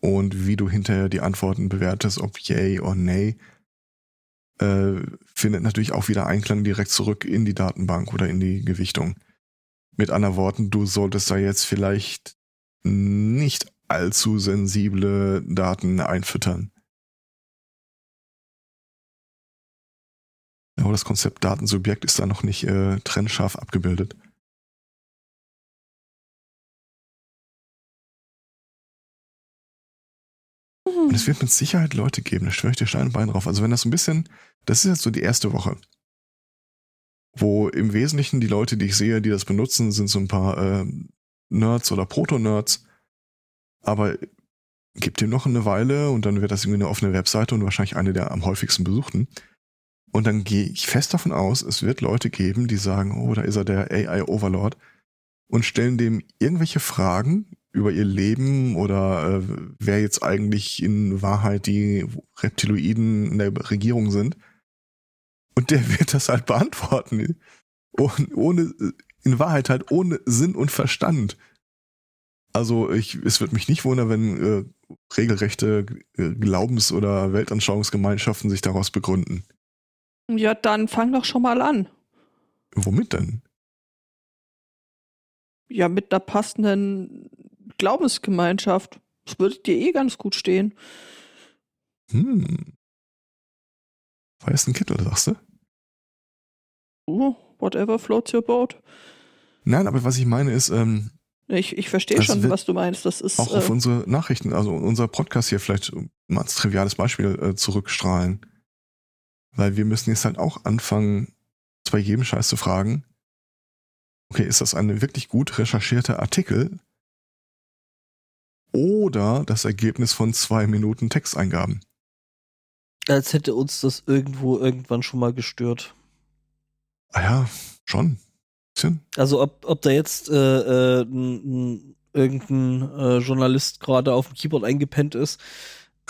und wie du hinterher die Antworten bewertest, ob yay oder nay, äh, findet natürlich auch wieder Einklang direkt zurück in die Datenbank oder in die Gewichtung. Mit anderen Worten, du solltest da jetzt vielleicht nicht allzu sensible Daten einfüttern. Aber das Konzept Datensubjekt ist da noch nicht äh, trennscharf abgebildet. Und es wird mit Sicherheit Leute geben, da schwöre ich dir Stein und Bein drauf. Also wenn das so ein bisschen, das ist jetzt so die erste Woche, wo im Wesentlichen die Leute, die ich sehe, die das benutzen, sind so ein paar äh, Nerds oder Proto-Nerds. Aber gibt ihm noch eine Weile und dann wird das irgendwie eine offene Webseite und wahrscheinlich eine der am häufigsten besuchten. Und dann gehe ich fest davon aus, es wird Leute geben, die sagen, oh, da ist er der AI-Overlord und stellen dem irgendwelche Fragen über ihr Leben oder äh, wer jetzt eigentlich in Wahrheit die Reptiloiden in der Regierung sind. Und der wird das halt beantworten. Und ohne, in Wahrheit halt ohne Sinn und Verstand. Also ich, es wird mich nicht wundern, wenn äh, regelrechte äh, Glaubens- oder Weltanschauungsgemeinschaften sich daraus begründen. Ja, dann fang doch schon mal an. Womit denn? Ja, mit einer passenden Glaubensgemeinschaft. Das würde dir eh ganz gut stehen. Hm. Weißen Kittel, sagst du? Oh, whatever floats your boat. Nein, aber was ich meine ist, ähm, Ich, ich verstehe schon, was du meinst. Das ist auch auf äh, unsere Nachrichten, also unser Podcast hier vielleicht mal als triviales Beispiel äh, zurückstrahlen. Weil wir müssen jetzt halt auch anfangen, bei jedem Scheiß zu fragen, okay, ist das ein wirklich gut recherchierter Artikel oder das Ergebnis von zwei Minuten Texteingaben? Als hätte uns das irgendwo irgendwann schon mal gestört. Ah ja, schon. Bisschen. Also ob, ob da jetzt äh, äh, irgendein äh, Journalist gerade auf dem Keyboard eingepennt ist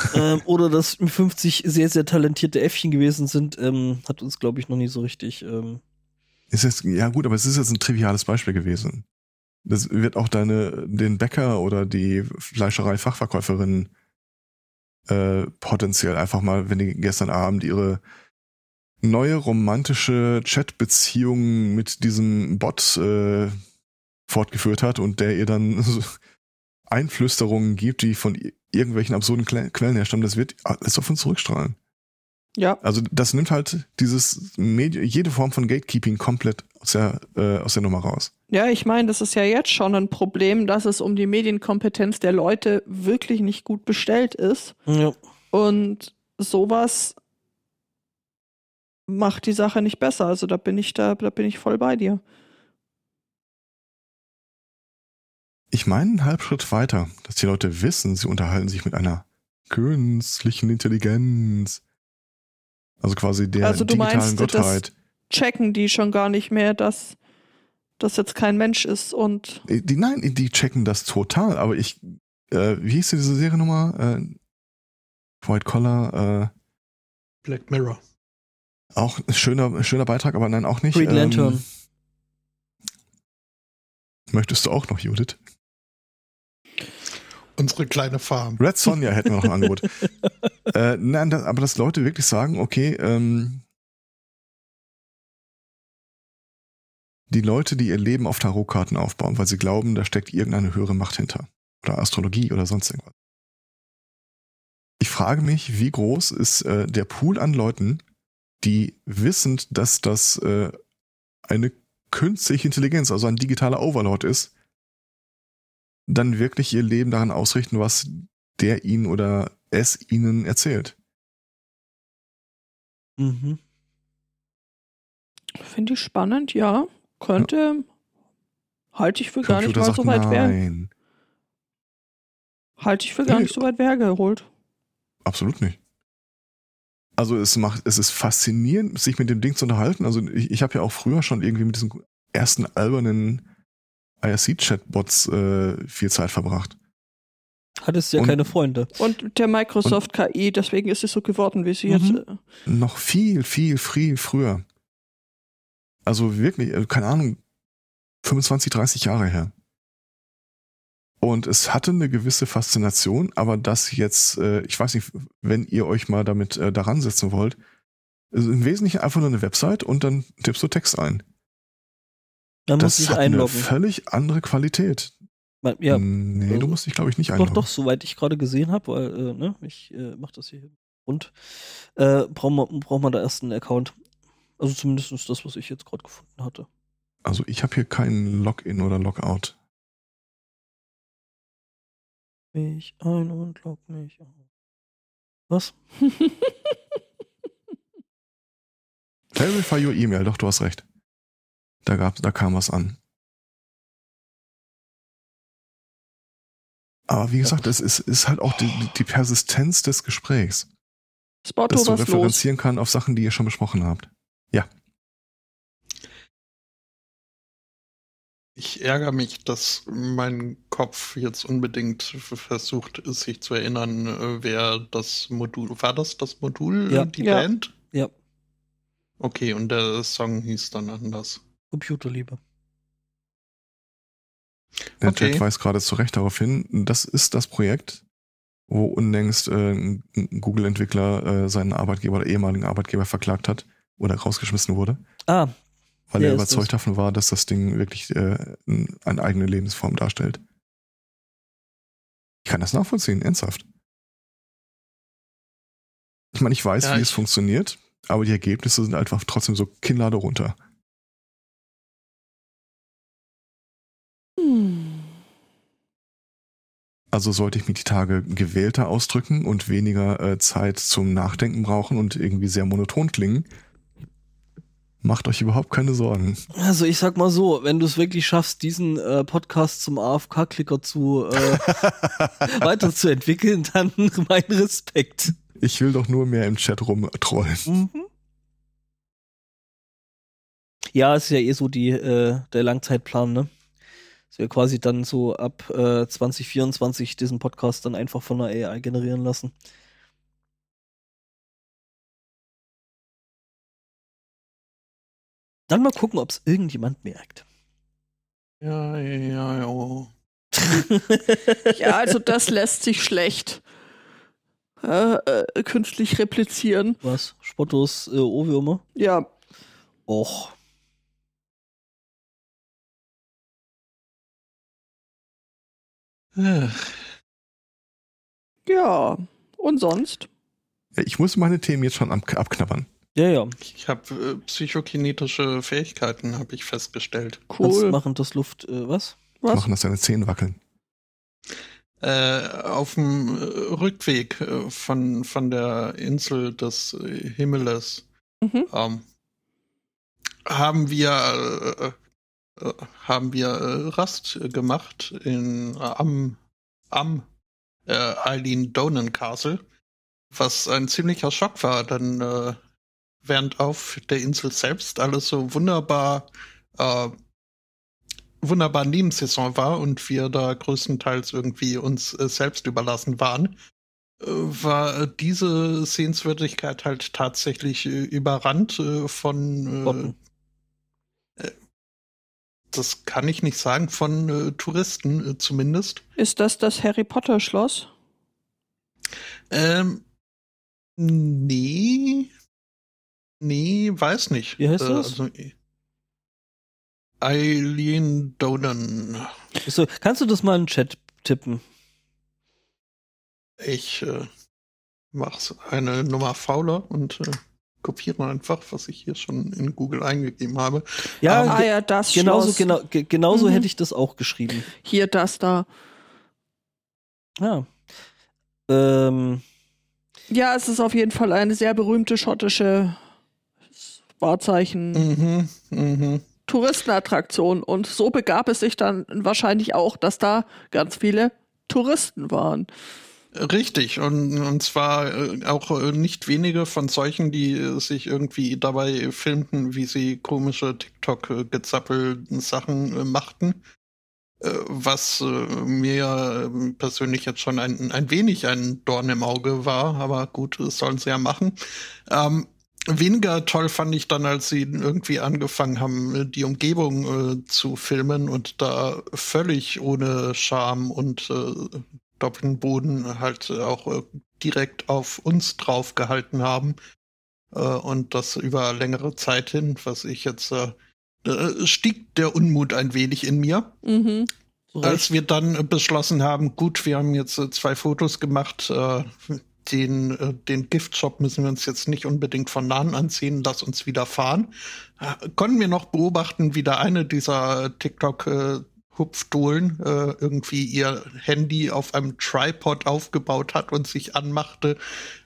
ähm, oder dass 50 sehr, sehr talentierte Äffchen gewesen sind, ähm, hat uns, glaube ich, noch nie so richtig. Ähm, Ist jetzt, ja gut, aber es ist jetzt ein triviales Beispiel gewesen. Das wird auch deine, den Bäcker oder die Fleischerei-Fachverkäuferin äh, potenziell einfach mal, wenn die gestern Abend ihre neue romantische Chat-Beziehung mit diesem Bot äh, fortgeführt hat und der ihr dann Einflüsterungen gibt, die von irgendwelchen absurden Quellen herstammen, das wird alles auf uns zurückstrahlen. Ja, Also das nimmt halt dieses Medi jede Form von Gatekeeping komplett aus der, äh, aus der Nummer raus. ja, ich meine, das ist ja jetzt schon ein Problem, dass es um die Medienkompetenz der Leute wirklich nicht gut bestellt ist. ja. Und sowas macht die Sache nicht besser. Also da bin ich da, da bin ich voll bei dir. Ich meine einen Halbschritt weiter, dass die Leute wissen, sie unterhalten sich mit einer künstlichen Intelligenz. Also quasi der Also du digitalen meinst, das- Gottheit. Checken die schon gar nicht mehr, dass das jetzt kein Mensch ist und Äh, Die, nein, die checken das total, aber ich, äh, wie hieß diese Seriennummer? Äh, White Collar, äh, Black Mirror. auch ein schöner, schöner Beitrag, aber nein, auch nicht. Green Lantern. Ähm, möchtest du auch noch, Judith? Unsere kleine Farm. Red Sonja hätten wir noch ein Angebot. äh, nein, das, aber dass Leute wirklich sagen, okay, ähm, die Leute, die ihr Leben auf Tarotkarten aufbauen, weil sie glauben, da steckt irgendeine höhere Macht hinter. Oder Astrologie oder sonst irgendwas. Ich frage mich, wie groß ist äh, der Pool an Leuten, die wissend, dass das äh, eine künstliche Intelligenz, also ein digitaler Overlord ist, dann wirklich ihr Leben daran ausrichten, was der ihnen oder es ihnen erzählt. Mhm. finde ich spannend, ja. Könnte, halte ich für gar nicht Computer mal sagt so weit nein. Halte ich für gar Nee. nicht so weit hergeholt. Absolut nicht. Also es macht, es ist faszinierend, sich mit dem Ding zu unterhalten. Also ich, ich habe ja auch früher schon irgendwie mit diesen ersten albernen IRC-Chatbots äh, viel Zeit verbracht. Hattest ja Und- keine Freunde. Und der Microsoft KI, deswegen ist sie so geworden, wie sie Mhm. jetzt. Äh, Noch viel, viel, viel früher. Also wirklich, äh, keine Ahnung, 25, 30 Jahre her. Und es hatte eine gewisse Faszination, aber das jetzt, äh, ich weiß nicht, wenn ihr euch mal damit äh, daran setzen wollt, ist im Wesentlichen einfach nur eine Website und dann tippst du Text ein. Man muss das sich hat eine einloggen. völlig andere Qualität. Man, ja, Nee, also- du musst dich, glaube ich, nicht doch, einloggen. doch, soweit ich gerade gesehen habe, weil äh, ne, ich äh, mache das hier und äh, braucht man, braucht man da erst einen Account. Also zumindest das, was ich jetzt gerade gefunden hatte. Also ich habe hier keinen Login oder Logout. Mich ein und log mich auf. Was? Verify your E-Mail, doch, du hast recht. Da, gab, da kam was an. Aber wie gesagt, es ist, ist halt auch die, die Persistenz des Gesprächs, Spotto, dass du was los? referenzieren kann auf Sachen, die ihr schon besprochen habt. Ich ärgere mich, dass mein Kopf jetzt unbedingt versucht, sich zu erinnern, äh, wer das Modul, war das das Modul, Ja. die Ja. Band? Ja. Okay, und der Song hieß dann anders. Computerliebe. Der Okay. Chat weist gerade zu Recht darauf hin, das ist das Projekt, wo unlängst äh, ein Google-Entwickler äh, seinen Arbeitgeber oder ehemaligen Arbeitgeber verklagt hat oder rausgeschmissen wurde, Ah, weil er überzeugt davon war, dass das Ding wirklich äh, eine eigene Lebensform darstellt. Ich kann das nachvollziehen, ernsthaft. Ich meine, ich weiß, Ja, wie es ich- funktioniert, aber die Ergebnisse sind einfach trotzdem so Kinnlade runter. Also sollte ich mich die Tage gewählter ausdrücken und weniger äh, Zeit zum Nachdenken brauchen und irgendwie sehr monoton klingen, macht euch überhaupt keine Sorgen. also ich sag mal so, wenn du es wirklich schaffst, diesen äh, Podcast zum AFK-Klicker zu äh, weiterzuentwickeln, dann mein Respekt. Ich will doch nur mehr im Chat rumtrollen. Mhm. Ja, ist ja eh so die, äh, der Langzeitplan, ne? Wir quasi dann so ab äh, 2024 diesen Podcast dann einfach von der AI generieren lassen. Dann mal gucken, ob es irgendjemand merkt. Ja, ja, ja. oh. Ja, also das lässt sich schlecht äh, äh, künstlich replizieren. Was? Spottos äh, Ohrwürmer? Ja, Och. Ja. Und sonst? Ich muss meine Themen jetzt schon ab abknabbern. Ja, ja. Ich habe äh, psychokinetische Fähigkeiten, habe ich festgestellt. Cool. machen, das Luft, äh, was? Was? Machen, dass deine Zehen wackeln. Äh, auf dem äh, Rückweg äh, von, von der Insel des Himmels Mhm. ähm, haben wir äh, haben wir äh, Rast äh, gemacht in äh, am am äh, Eileen Donan Castle, was ein ziemlicher Schock war, denn äh, während auf der Insel selbst alles so wunderbar äh, wunderbar Nebensaison war und wir da größtenteils irgendwie uns äh, selbst überlassen waren, äh, war äh, diese Sehenswürdigkeit halt tatsächlich äh, überrannt äh, von, äh. Das kann ich nicht sagen, von äh, Touristen äh, zumindest. Ist das das Harry Potter Schloss? Ähm, nee, nee, weiß nicht. Wie heißt Äh, das? Also, Eileen Donan. So, kannst du das mal in den Chat tippen? Ich äh, mach's eine Nummer fauler und äh, kopiere einfach, was ich hier schon in Google eingegeben habe. Ja, Ähm, ah ja, das genauso, genau, ge genauso Mhm. hätte ich das auch geschrieben. Hier, das da. Ja. Ähm, Ja, es ist auf jeden Fall eine sehr berühmte schottische Wahrzeichen Mhm, mhm. Touristenattraktion. Und so begab es sich dann wahrscheinlich auch, dass da ganz viele Touristen waren. Richtig, und, und zwar äh, auch äh, nicht wenige von solchen, die äh, sich irgendwie dabei filmten, wie sie komische TikTok-gezappelten-Sachen äh, machten. Was mir äh, persönlich jetzt schon ein, ein wenig ein Dorn im Auge war, aber gut, das sollen sie ja machen. Ähm, weniger toll fand ich dann, als sie irgendwie angefangen haben, die Umgebung äh, zu filmen und da völlig ohne Scham und äh, doppelten Boden halt auch äh, direkt auf uns drauf gehalten haben. Äh, und das über längere Zeit hin, was ich jetzt äh, stieg der Unmut ein wenig in mir. Mhm. so Als wir dann beschlossen haben, gut, wir haben jetzt zwei Fotos gemacht, den, den Giftshop müssen wir uns jetzt nicht unbedingt von nahen anziehen, lass uns wieder fahren. Konnten wir noch beobachten, wie der eine dieser TikTok Hupfdohlen äh, irgendwie ihr Handy auf einem Tripod aufgebaut hat und sich anmachte,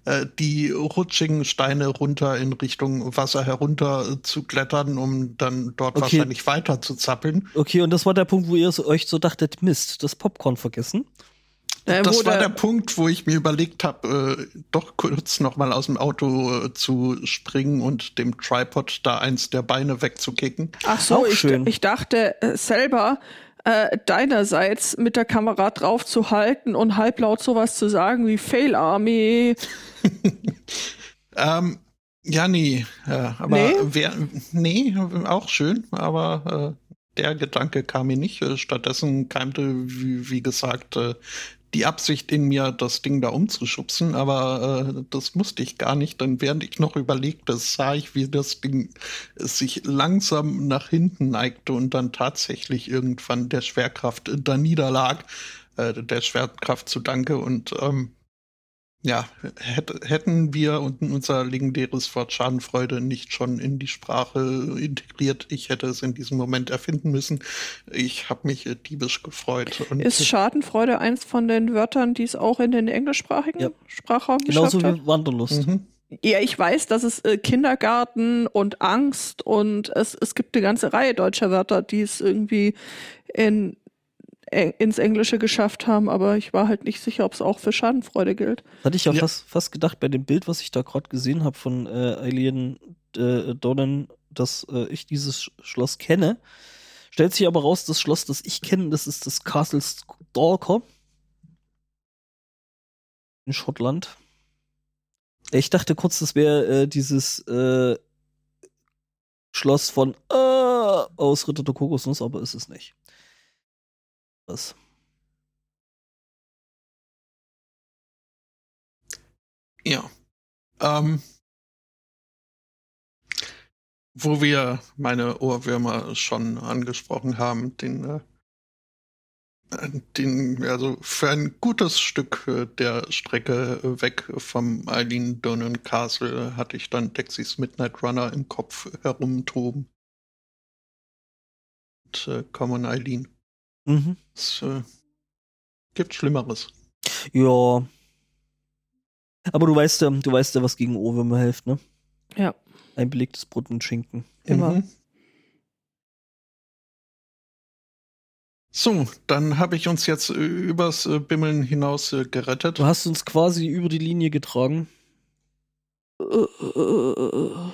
äh, die rutschigen Steine runter in Richtung Wasser herunter äh, zu klettern, um dann dort Okay. wahrscheinlich weiter zu zappeln. Okay, und das war der Punkt, wo ihr so, euch so dachtet, Mist, das Popcorn vergessen. Äh, das war der- Punkt, wo ich mir überlegt habe, äh, doch kurz noch mal aus dem Auto äh, zu springen und dem Tripod da eins der Beine wegzukicken. Ach so, ich, schön. ich dachte äh, selber äh, deinerseits mit der Kamera drauf zu halten und halblaut sowas zu sagen wie Fail Army. Ähm, ja, nee, äh, aber Nee? wer, nee, auch schön, aber äh, der Gedanke kam mir nicht. Äh, Stattdessen keimte, wie, wie gesagt, äh, die Absicht in mir, das Ding da umzuschubsen, aber äh, das musste ich gar nicht, denn während ich noch überlegte, sah ich, wie das Ding sich langsam nach hinten neigte und dann tatsächlich irgendwann der Schwerkraft da niederlag, äh, der Schwerkraft zu Danke und ähm, ja, hätte, hätten wir und unser legendäres Wort Schadenfreude nicht schon in die Sprache integriert, ich hätte es in diesem Moment erfinden müssen. Ich habe mich äh, diebisch gefreut. Und Ist Schadenfreude eins von den Wörtern, die es auch in den englischsprachigen Ja. Sprachraum Genauso geschafft hat? wie Wanderlust. Mhm. Ja, ich weiß, dass es äh, Kindergarten und Angst und es, es gibt eine ganze Reihe deutscher Wörter, die es irgendwie in, ins Englische geschafft haben, aber ich war halt nicht sicher, ob es auch für Schadenfreude gilt. Das hatte ich ja, Ja. Fast, fast gedacht bei dem Bild, was ich da gerade gesehen habe von äh, Eileen äh, Donnen, dass äh, ich dieses Sch Schloss kenne. Stellt sich aber raus, das Schloss, das ich kenne, das ist das Castle Stalker in Schottland. Ich dachte kurz, das wäre äh, dieses äh, Schloss von äh, aus Ritter der Kokosnuss, aber ist es nicht. Was? Ja. Ähm, wo wir meine Ohrwürmer schon angesprochen haben, den, äh, den, also für ein gutes Stück äh, der Strecke weg vom Eileen Donan Castle hatte ich dann Dexys Midnight Runner im Kopf herumtoben. Und äh, Common Eileen. Mhm. Es äh, gibt Schlimmeres. Ja. Aber du weißt ja, du weißt ja, was gegen Ohrwürmer hilft, ne? Ja. Ein belegtes Brot und Schinken. Immer. Mhm. So, dann habe ich uns jetzt äh, übers äh, Bimmeln hinaus äh, gerettet. Du hast uns quasi über die Linie getragen. Äh, äh,